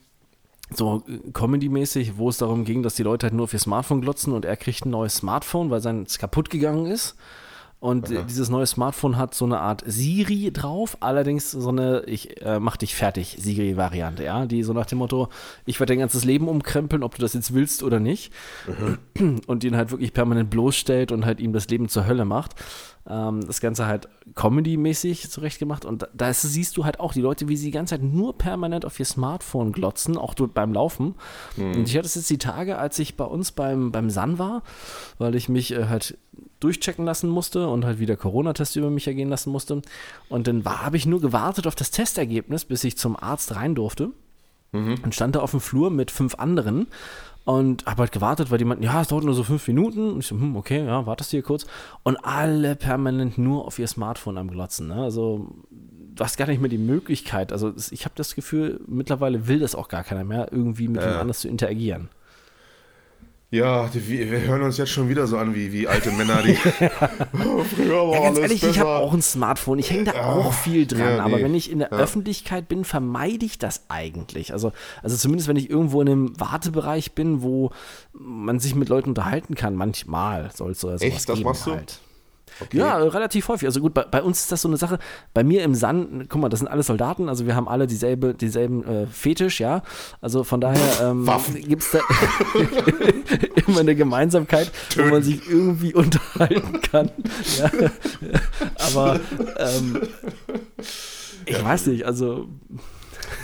Speaker 2: so äh, Comedy-mäßig, wo es darum ging, dass die Leute halt nur auf ihr Smartphone glotzen und er kriegt ein neues Smartphone, weil sein kaputt gegangen ist. Und Aha. dieses neue Smartphone hat so eine Art Siri drauf, allerdings so eine Ich äh, mach dich fertig Siri-Variante, ja, die so nach dem Motto, ich werde dein ganzes Leben umkrempeln, ob du das jetzt willst oder nicht. Aha. Und ihn halt wirklich permanent bloßstellt und halt ihm das Leben zur Hölle macht ähm, das Ganze halt Comedy-mäßig zurechtgemacht. Und da siehst du halt auch die Leute, wie sie die ganze Zeit nur permanent auf ihr Smartphone glotzen, auch beim Laufen. Mhm. Und ich hatte es jetzt die Tage, als ich bei uns beim, beim San war, weil ich mich äh, halt durchchecken lassen musste und halt wieder Corona-Test über mich ergehen lassen musste. Und dann habe ich nur gewartet auf das Testergebnis, bis ich zum Arzt rein durfte. Mhm. Und stand da auf dem Flur mit fünf anderen und habe halt gewartet, weil die meinten, ja, es dauert nur so fünf Minuten. Und ich so, hm, okay, ja, wartest du hier kurz. Und alle permanent nur auf ihr Smartphone am Glotzen. Ne? Also du hast gar nicht mehr die Möglichkeit. Also ich habe das Gefühl, mittlerweile will das auch gar keiner mehr, irgendwie mit äh. jemand anders zu interagieren.
Speaker 1: Ja, die, wir hören uns jetzt schon wieder so an wie, wie alte Männer, die
Speaker 2: früher war ja, ganz ehrlich, besser. ich habe auch ein Smartphone. Ich hänge da ja, auch viel dran. Ja, nee. Aber wenn ich in der Öffentlichkeit bin, vermeide ich das eigentlich. Also, also zumindest wenn ich irgendwo in einem Wartebereich bin, wo man sich mit Leuten unterhalten kann. Manchmal soll es so
Speaker 1: Echt, das machst du? Halt.
Speaker 2: Okay. Ja, relativ häufig. Also gut, bei, bei, uns ist das so eine Sache. Bei mir im Sand, guck mal, das sind alle Soldaten, also wir haben alle dieselbe, dieselben äh, Fetisch, ja. Also von daher ähm, gibt es da immer eine Gemeinsamkeit, Töten. wo man sich irgendwie unterhalten kann. ja. Aber ähm, ich ja. weiß nicht, also.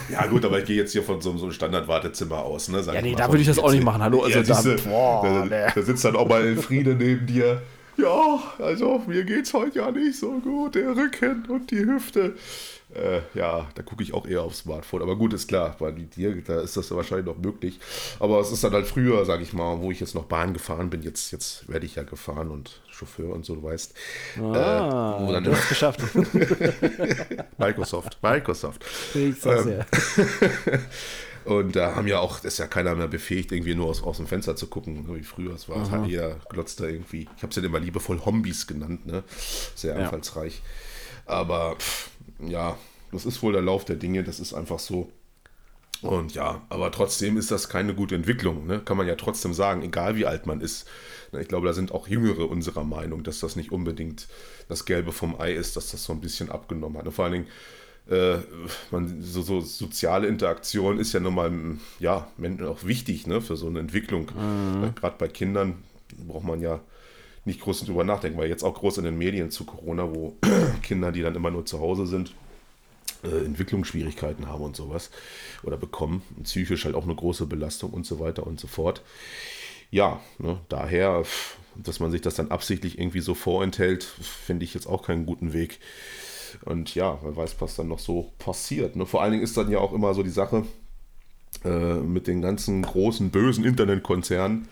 Speaker 1: Ja, gut, aber ich gehe jetzt hier von so, so einem Standard-Wartezimmer aus. Ne,
Speaker 2: ja, nee, da würde ich das auch nicht machen. Hallo, also ja,
Speaker 1: da, boah, da, da, sitzt dann auch mal Friede neben dir ja, also mir geht's heute ja nicht so gut, der Rücken und die Hüfte. Äh, ja, da gucke ich auch eher aufs Smartphone. Aber gut, ist klar, bei dir, da ist das ja wahrscheinlich noch möglich. Aber es ist dann halt früher, sage ich mal, wo ich jetzt noch Bahn gefahren bin. Jetzt, jetzt werde ich ja gefahren und Chauffeur und so, du weißt.
Speaker 2: Ah, äh, wo dann du hast geschafft.
Speaker 1: Microsoft, Microsoft. Ich ähm, ja. Und da haben ja auch, ist ja keiner mehr befähigt, irgendwie nur aus, aus dem Fenster zu gucken, wie früher es war. Es hat eher glotzt da irgendwie. Ich habe es ja immer liebevoll Hombis genannt, ne? Sehr ja. einfallsreich. Aber pff, ja, das ist wohl der Lauf der Dinge. Das ist einfach so. Und ja, aber trotzdem ist das keine gute Entwicklung, ne? kann man ja trotzdem sagen, egal wie alt man ist. Ich glaube, da sind auch Jüngere unserer Meinung, dass das nicht unbedingt das Gelbe vom Ei ist, dass das so ein bisschen abgenommen hat. Und vor allen Dingen, äh, man, so, so, soziale Interaktion ist ja nun mal ja, auch wichtig ne, für so eine Entwicklung. Mhm. Gerade bei Kindern braucht man ja nicht groß drüber nachdenken, weil jetzt auch groß in den Medien zu Corona, wo Kinder, die dann immer nur zu Hause sind, äh, Entwicklungsschwierigkeiten haben und sowas oder bekommen, und psychisch halt auch eine große Belastung und so weiter und so fort. Ja, ne, daher, dass man sich das dann absichtlich irgendwie so vorenthält, finde ich jetzt auch keinen guten Weg. Und ja, wer weiß, was dann noch so passiert. Ne? Vor allen Dingen ist dann ja auch immer so die Sache äh, mit den ganzen großen, bösen Internetkonzernen,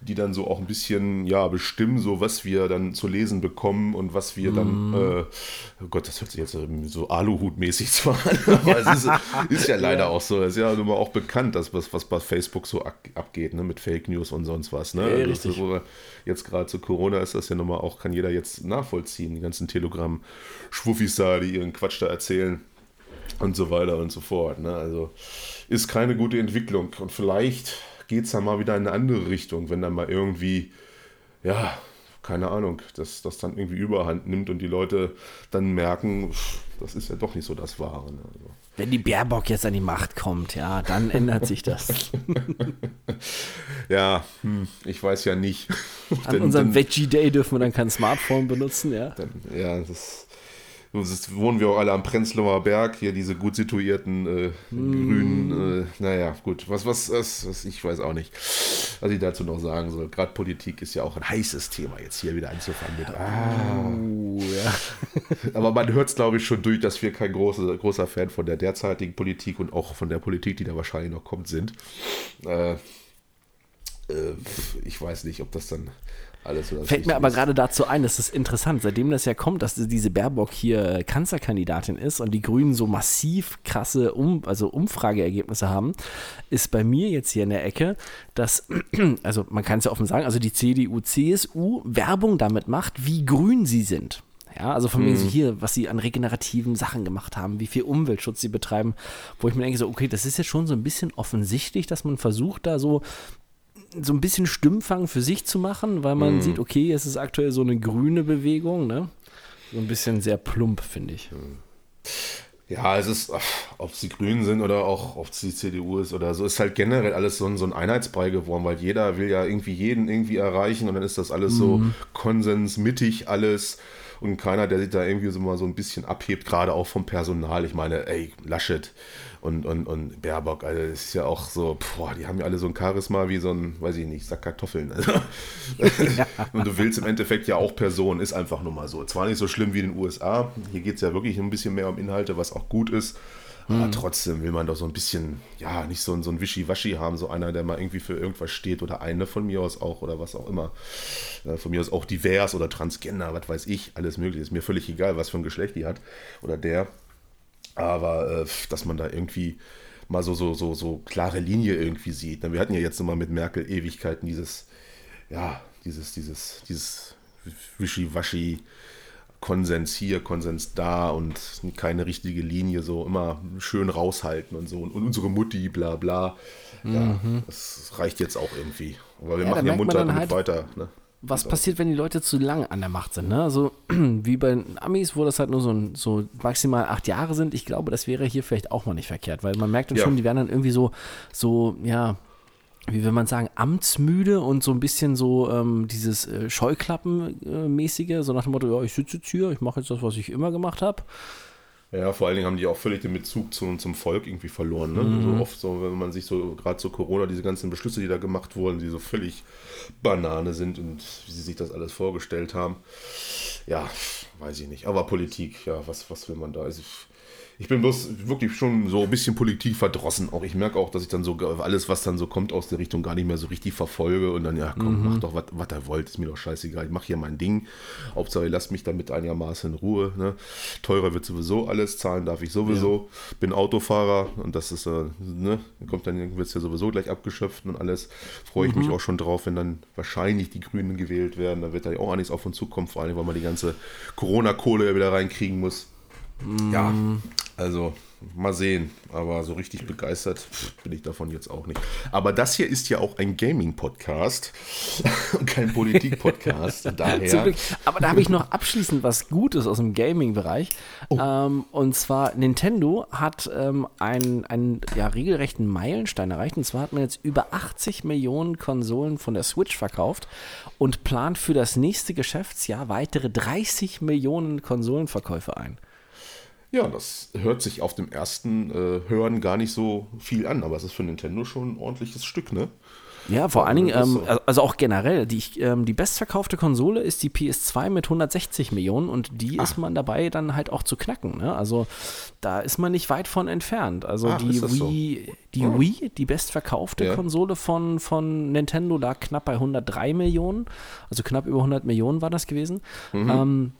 Speaker 1: die dann so auch ein bisschen ja bestimmen, so was wir dann zu lesen bekommen und was wir dann, mm. äh, oh Gott, das hört sich jetzt so Aluhut-mäßig zwar an, aber es ist, ist ja leider ja. auch so. Es ist ja mal auch bekannt, dass was, was bei Facebook so abgeht, ne, mit Fake News und sonst was. Ne?
Speaker 2: Ja, also so,
Speaker 1: jetzt gerade zu Corona ist das ja nun mal auch, kann jeder jetzt nachvollziehen, die ganzen Telegram-Schwuffis da, die ihren Quatsch da erzählen und so weiter und so fort. Ne? Also ist keine gute Entwicklung und vielleicht geht es dann mal wieder in eine andere Richtung, wenn dann mal irgendwie, ja, keine Ahnung, dass das dann irgendwie überhand nimmt und die Leute dann merken, das ist ja doch nicht so das Wahre. Ne? Also.
Speaker 2: Wenn die Baerbock jetzt an die Macht kommt, ja, dann ändert sich das.
Speaker 1: ja, hm, ich weiß ja nicht.
Speaker 2: An denn, unserem Veggie Day dürfen wir dann kein Smartphone benutzen, ja?
Speaker 1: Dann, ja, das Jetzt wohnen wir auch alle am Prenzlauer Berg, hier diese gut situierten äh, mm. grünen, äh, naja, gut, was, was, was, was, ich weiß auch nicht, was ich dazu noch sagen soll. Gerade Politik ist ja auch ein heißes Thema, jetzt hier wieder anzufangen mit. Ah. Oh, ja. Aber man hört es, glaube ich, schon durch, dass wir kein großer, großer Fan von der derzeitigen Politik und auch von der Politik, die da wahrscheinlich noch kommt, sind. Äh, äh ich weiß nicht, ob das dann alles.
Speaker 2: Fällt mir aber gerade dazu ein, das ist interessant, seitdem das ja kommt, dass diese Baerbock hier Kanzlerkandidatin ist und die Grünen so massiv krasse um, also Umfrageergebnisse haben, ist bei mir jetzt hier in der Ecke, dass, also man kann es ja offen sagen, also die CDU, CSU Werbung damit macht, wie grün sie sind. Ja, also von mir so hier, was sie an regenerativen Sachen gemacht haben, wie viel Umweltschutz sie betreiben, wo ich mir denke, so, okay, das ist jetzt schon so ein bisschen offensichtlich, dass man versucht, da so so ein bisschen Stimmfang für sich zu machen, weil man mhm. sieht, okay, es ist aktuell so eine grüne Bewegung, ne? So ein bisschen sehr plump, finde ich. Mhm.
Speaker 1: Ja, es ist, ob sie grün sind oder auch ob es die CDU ist oder so, ist halt generell alles so ein, so ein Einheitsbrei geworden, weil jeder will ja irgendwie jeden irgendwie erreichen und dann ist das alles mhm. so konsensmittig alles und keiner, der sich da irgendwie so mal so ein bisschen abhebt, gerade auch vom Personal. Ich meine, ey, Laschet, und, und, und Baerbock, also das ist ja auch so, boah, die haben ja alle so ein Charisma wie so ein, weiß ich nicht, Sack Kartoffeln. Also. Ja. und du willst im Endeffekt ja auch Personen, ist einfach nur mal so. Zwar nicht so schlimm wie in den USA, hier geht es ja wirklich ein bisschen mehr um Inhalte, was auch gut ist. Aber hm. trotzdem will man doch so ein bisschen, ja, nicht so, so ein Wischiwaschi haben, so einer, der mal irgendwie für irgendwas steht oder eine von mir aus auch oder was auch immer. Von mir aus auch divers oder transgender, was weiß ich, alles mögliche. Ist mir völlig egal, was für ein Geschlecht die hat oder der. Aber äh, dass man da irgendwie mal so, so, so, so klare Linie irgendwie sieht. Wir hatten ja jetzt nochmal mit Merkel Ewigkeiten dieses, ja, dieses, dieses, dieses Wischiwaschi. Konsens hier, Konsens da und keine richtige Linie, so immer schön raushalten und so. Und unsere Mutti, bla bla. Ja, mhm. das reicht jetzt auch irgendwie. Aber wir ja, machen ja munter damit halt, weiter. Ne?
Speaker 2: Was passiert, wenn die Leute zu lange an der Macht sind. Ne? Also wie bei den Amis, wo das halt nur so, ein, so maximal acht Jahre sind. Ich glaube, das wäre hier vielleicht auch mal nicht verkehrt, weil man merkt dann ja. schon, die werden dann irgendwie so, so, ja, wie will man sagen, amtsmüde und so ein bisschen so ähm, dieses äh, Scheuklappenmäßige, so nach dem Motto, ja, ich sitze jetzt hier, ich mache jetzt das, was ich immer gemacht habe.
Speaker 1: Ja, vor allen Dingen haben die auch völlig den Bezug zum, zum Volk irgendwie verloren. Ne? Mhm. So oft so, wenn man sich so, gerade zu Corona, diese ganzen Beschlüsse, die da gemacht wurden, die so völlig Banane sind und wie sie sich das alles vorgestellt haben. Ja, weiß ich nicht. Aber Politik, ja, was, was will man da? Also, ich bin bloß wirklich schon so ein bisschen Politik verdrossen. Auch ich merke auch, dass ich dann so alles, was dann so kommt aus der Richtung, gar nicht mehr so richtig verfolge. Und dann, ja, komm, mhm. mach doch, was ihr wollt, ist mir doch scheißegal. Ich mache hier mein Ding. Hauptsache, lasst mich damit einigermaßen in Ruhe. Ne? Teurer wird sowieso alles, zahlen darf ich sowieso. Ja. Bin Autofahrer und das ist, äh, ne, kommt dann, wird es ja sowieso gleich abgeschöpft und alles. Freue ich mhm. mich auch schon drauf, wenn dann wahrscheinlich die Grünen gewählt werden. Da wird da auch einiges auf uns zukommen, vor allem, weil man die ganze Corona-Kohle ja wieder reinkriegen muss. Ja, also mal sehen. Aber so richtig begeistert bin ich davon jetzt auch nicht. Aber das hier ist ja auch ein Gaming-Podcast und kein Politik-Podcast. daher.
Speaker 2: Aber da habe ich noch abschließend was Gutes aus dem Gaming-Bereich. Oh. Ähm, und zwar Nintendo hat ähm, einen, einen ja, regelrechten Meilenstein erreicht. Und zwar hat man jetzt über 80 Millionen Konsolen von der Switch verkauft und plant für das nächste Geschäftsjahr weitere 30 Millionen Konsolenverkäufe ein.
Speaker 1: Ja, das hört sich auf dem ersten äh, Hören gar nicht so viel an, aber es ist für Nintendo schon ein ordentliches Stück, ne?
Speaker 2: Ja, vor allen Dingen, ähm, also auch generell, die, ähm, die bestverkaufte Konsole ist die PS2 mit 160 Millionen und die ah. ist man dabei dann halt auch zu knacken. Ne? Also da ist man nicht weit von entfernt. Also ah, die Wii, so? die oh. Wii, die bestverkaufte ja. Konsole von, von Nintendo lag knapp bei 103 Millionen, also knapp über 100 Millionen war das gewesen. Mhm. Ähm,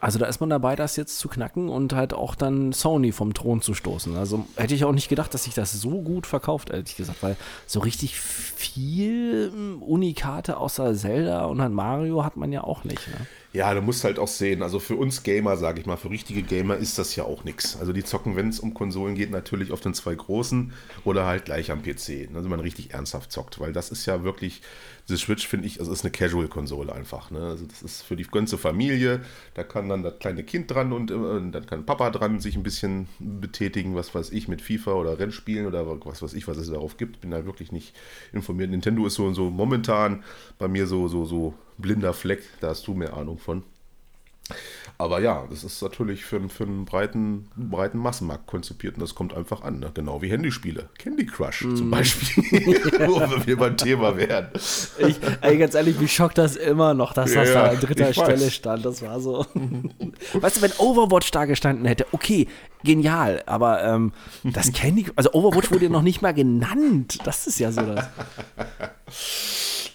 Speaker 2: also da ist man dabei, das jetzt zu knacken und halt auch dann Sony vom Thron zu stoßen. Also hätte ich auch nicht gedacht, dass sich das so gut verkauft, ehrlich gesagt, weil so richtig viel hm, Unikate außer Zelda und halt Mario hat man ja auch nicht. Ne?
Speaker 1: Ja, du musst halt auch sehen, also für uns Gamer, sage ich mal, für richtige Gamer ist das ja auch nichts. Also die zocken, wenn es um Konsolen geht, natürlich auf den zwei großen oder halt gleich am PC, also man richtig ernsthaft zockt, weil das ist ja wirklich, diese Switch finde ich, also ist eine Casual-Konsole einfach. Ne? Also das ist für die ganze Familie, da kann dann das kleine Kind dran und, äh, und, dann kann Papa dran sich ein bisschen betätigen, was weiß ich, mit FIFA oder Rennspielen oder was weiß ich, was es darauf gibt. Bin da wirklich nicht informiert. Nintendo ist so und so momentan bei mir so, so, so blinder Fleck, da hast du mehr Ahnung von. Aber ja, das ist natürlich für, für einen breiten, breiten Massenmarkt konzipiert und das kommt einfach an. Ne? Genau wie Handyspiele. Candy Crush mm. zum Beispiel, wo wir beim Thema werden.
Speaker 2: Ich, ey, ganz ehrlich, mich schockt das immer noch, dass das ja, da an dritter Stelle weiß. stand. Das war so. weißt du, wenn Overwatch da gestanden hätte, okay, genial, aber ähm, das Candy also Overwatch wurde ja noch nicht mal genannt. Das ist ja so das.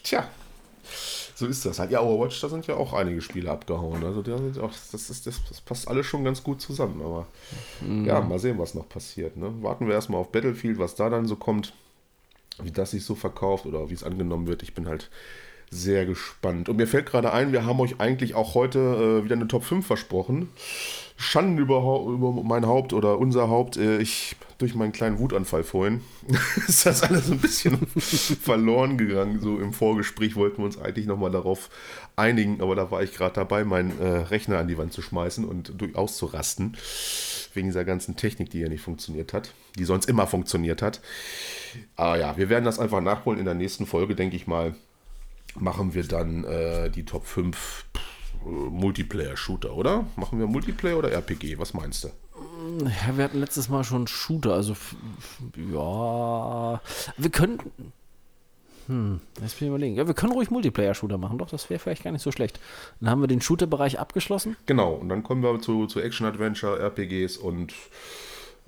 Speaker 1: Tja, so ist das halt. Ja, Overwatch, da sind ja auch einige Spiele abgehauen. Also auch, das, ist, das, das, passt alles schon ganz gut zusammen. Aber mhm. ja, mal sehen, was noch passiert. Ne? Warten wir erstmal auf Battlefield, was da dann so kommt, wie das sich so verkauft oder wie es angenommen wird. Ich bin halt sehr gespannt. Und mir fällt gerade ein, wir haben euch eigentlich auch heute äh, wieder eine Top 5 versprochen. Schanden über, über mein Haupt oder unser Haupt. Äh, ich durch meinen kleinen Wutanfall vorhin ist das alles ein bisschen verloren gegangen. So im Vorgespräch wollten wir uns eigentlich nochmal darauf einigen, aber da war ich gerade dabei, meinen äh, Rechner an die Wand zu schmeißen und durchaus zu rasten. Wegen dieser ganzen Technik, die ja nicht funktioniert hat, die sonst immer funktioniert hat. Aber ja, wir werden das einfach nachholen in der nächsten Folge, denke ich mal. Machen wir dann äh, die Top 5 Multiplayer-Shooter, oder? Machen wir Multiplayer oder RPG? Was meinst du?
Speaker 2: Ja, wir hatten letztes Mal schon Shooter, also ja. Wir können. Hm, jetzt bin ich überlegen. Ja, wir können ruhig Multiplayer-Shooter machen, doch, das wäre vielleicht gar nicht so schlecht. Dann haben wir den Shooter-Bereich abgeschlossen.
Speaker 1: Genau, und dann kommen wir zu, zu Action-Adventure, RPGs und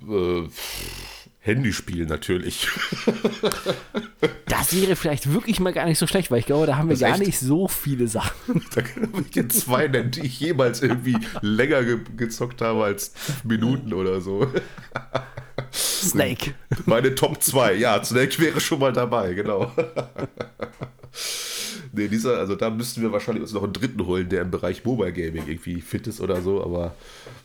Speaker 1: äh, Handyspiel natürlich.
Speaker 2: Das wäre vielleicht wirklich mal gar nicht so schlecht, weil ich glaube, da haben wir gar echt? nicht so viele Sachen.
Speaker 1: Da kann ich jetzt zwei nennen, die ich jemals irgendwie länger ge gezockt habe als Minuten oder so.
Speaker 2: Snake.
Speaker 1: Meine Top 2, ja, Snake wäre schon mal dabei, genau. Nee, dieser, also da müssten wir wahrscheinlich uns noch einen dritten holen, der im Bereich Mobile Gaming irgendwie fit ist oder so, aber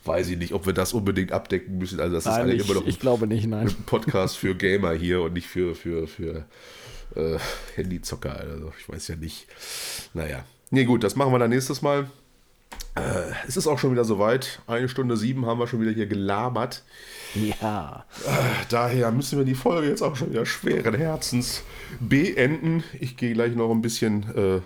Speaker 1: weiß ich nicht, ob wir das unbedingt abdecken müssen. Also das
Speaker 2: nein, ist eigentlich ich, immer noch
Speaker 1: ich
Speaker 2: glaube nicht, nein.
Speaker 1: ein Podcast für Gamer hier und nicht für, für, für äh, Handyzocker. Also ich weiß ja nicht. Naja. Nee, gut, das machen wir dann nächstes Mal. Äh, es ist auch schon wieder soweit. Eine Stunde sieben haben wir schon wieder hier gelabert.
Speaker 2: Ja.
Speaker 1: Äh, daher müssen wir die Folge jetzt auch schon wieder schweren Herzens beenden. Ich gehe gleich noch ein bisschen äh,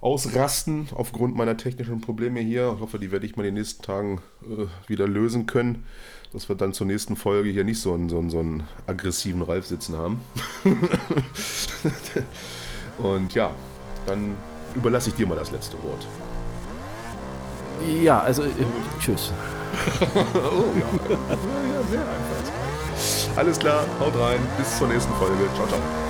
Speaker 1: ausrasten aufgrund meiner technischen Probleme hier. Ich hoffe, die werde ich mal in den nächsten Tagen äh, wieder lösen können, dass wir dann zur nächsten Folge hier nicht so einen, so einen, so einen aggressiven Ralf sitzen haben. Und ja, dann überlasse ich dir mal das letzte Wort.
Speaker 2: Ja, also äh, tschüss.
Speaker 1: oh, ja. ja, sehr einfach. Alles klar, haut rein, bis zur nächsten Folge. Ciao, ciao.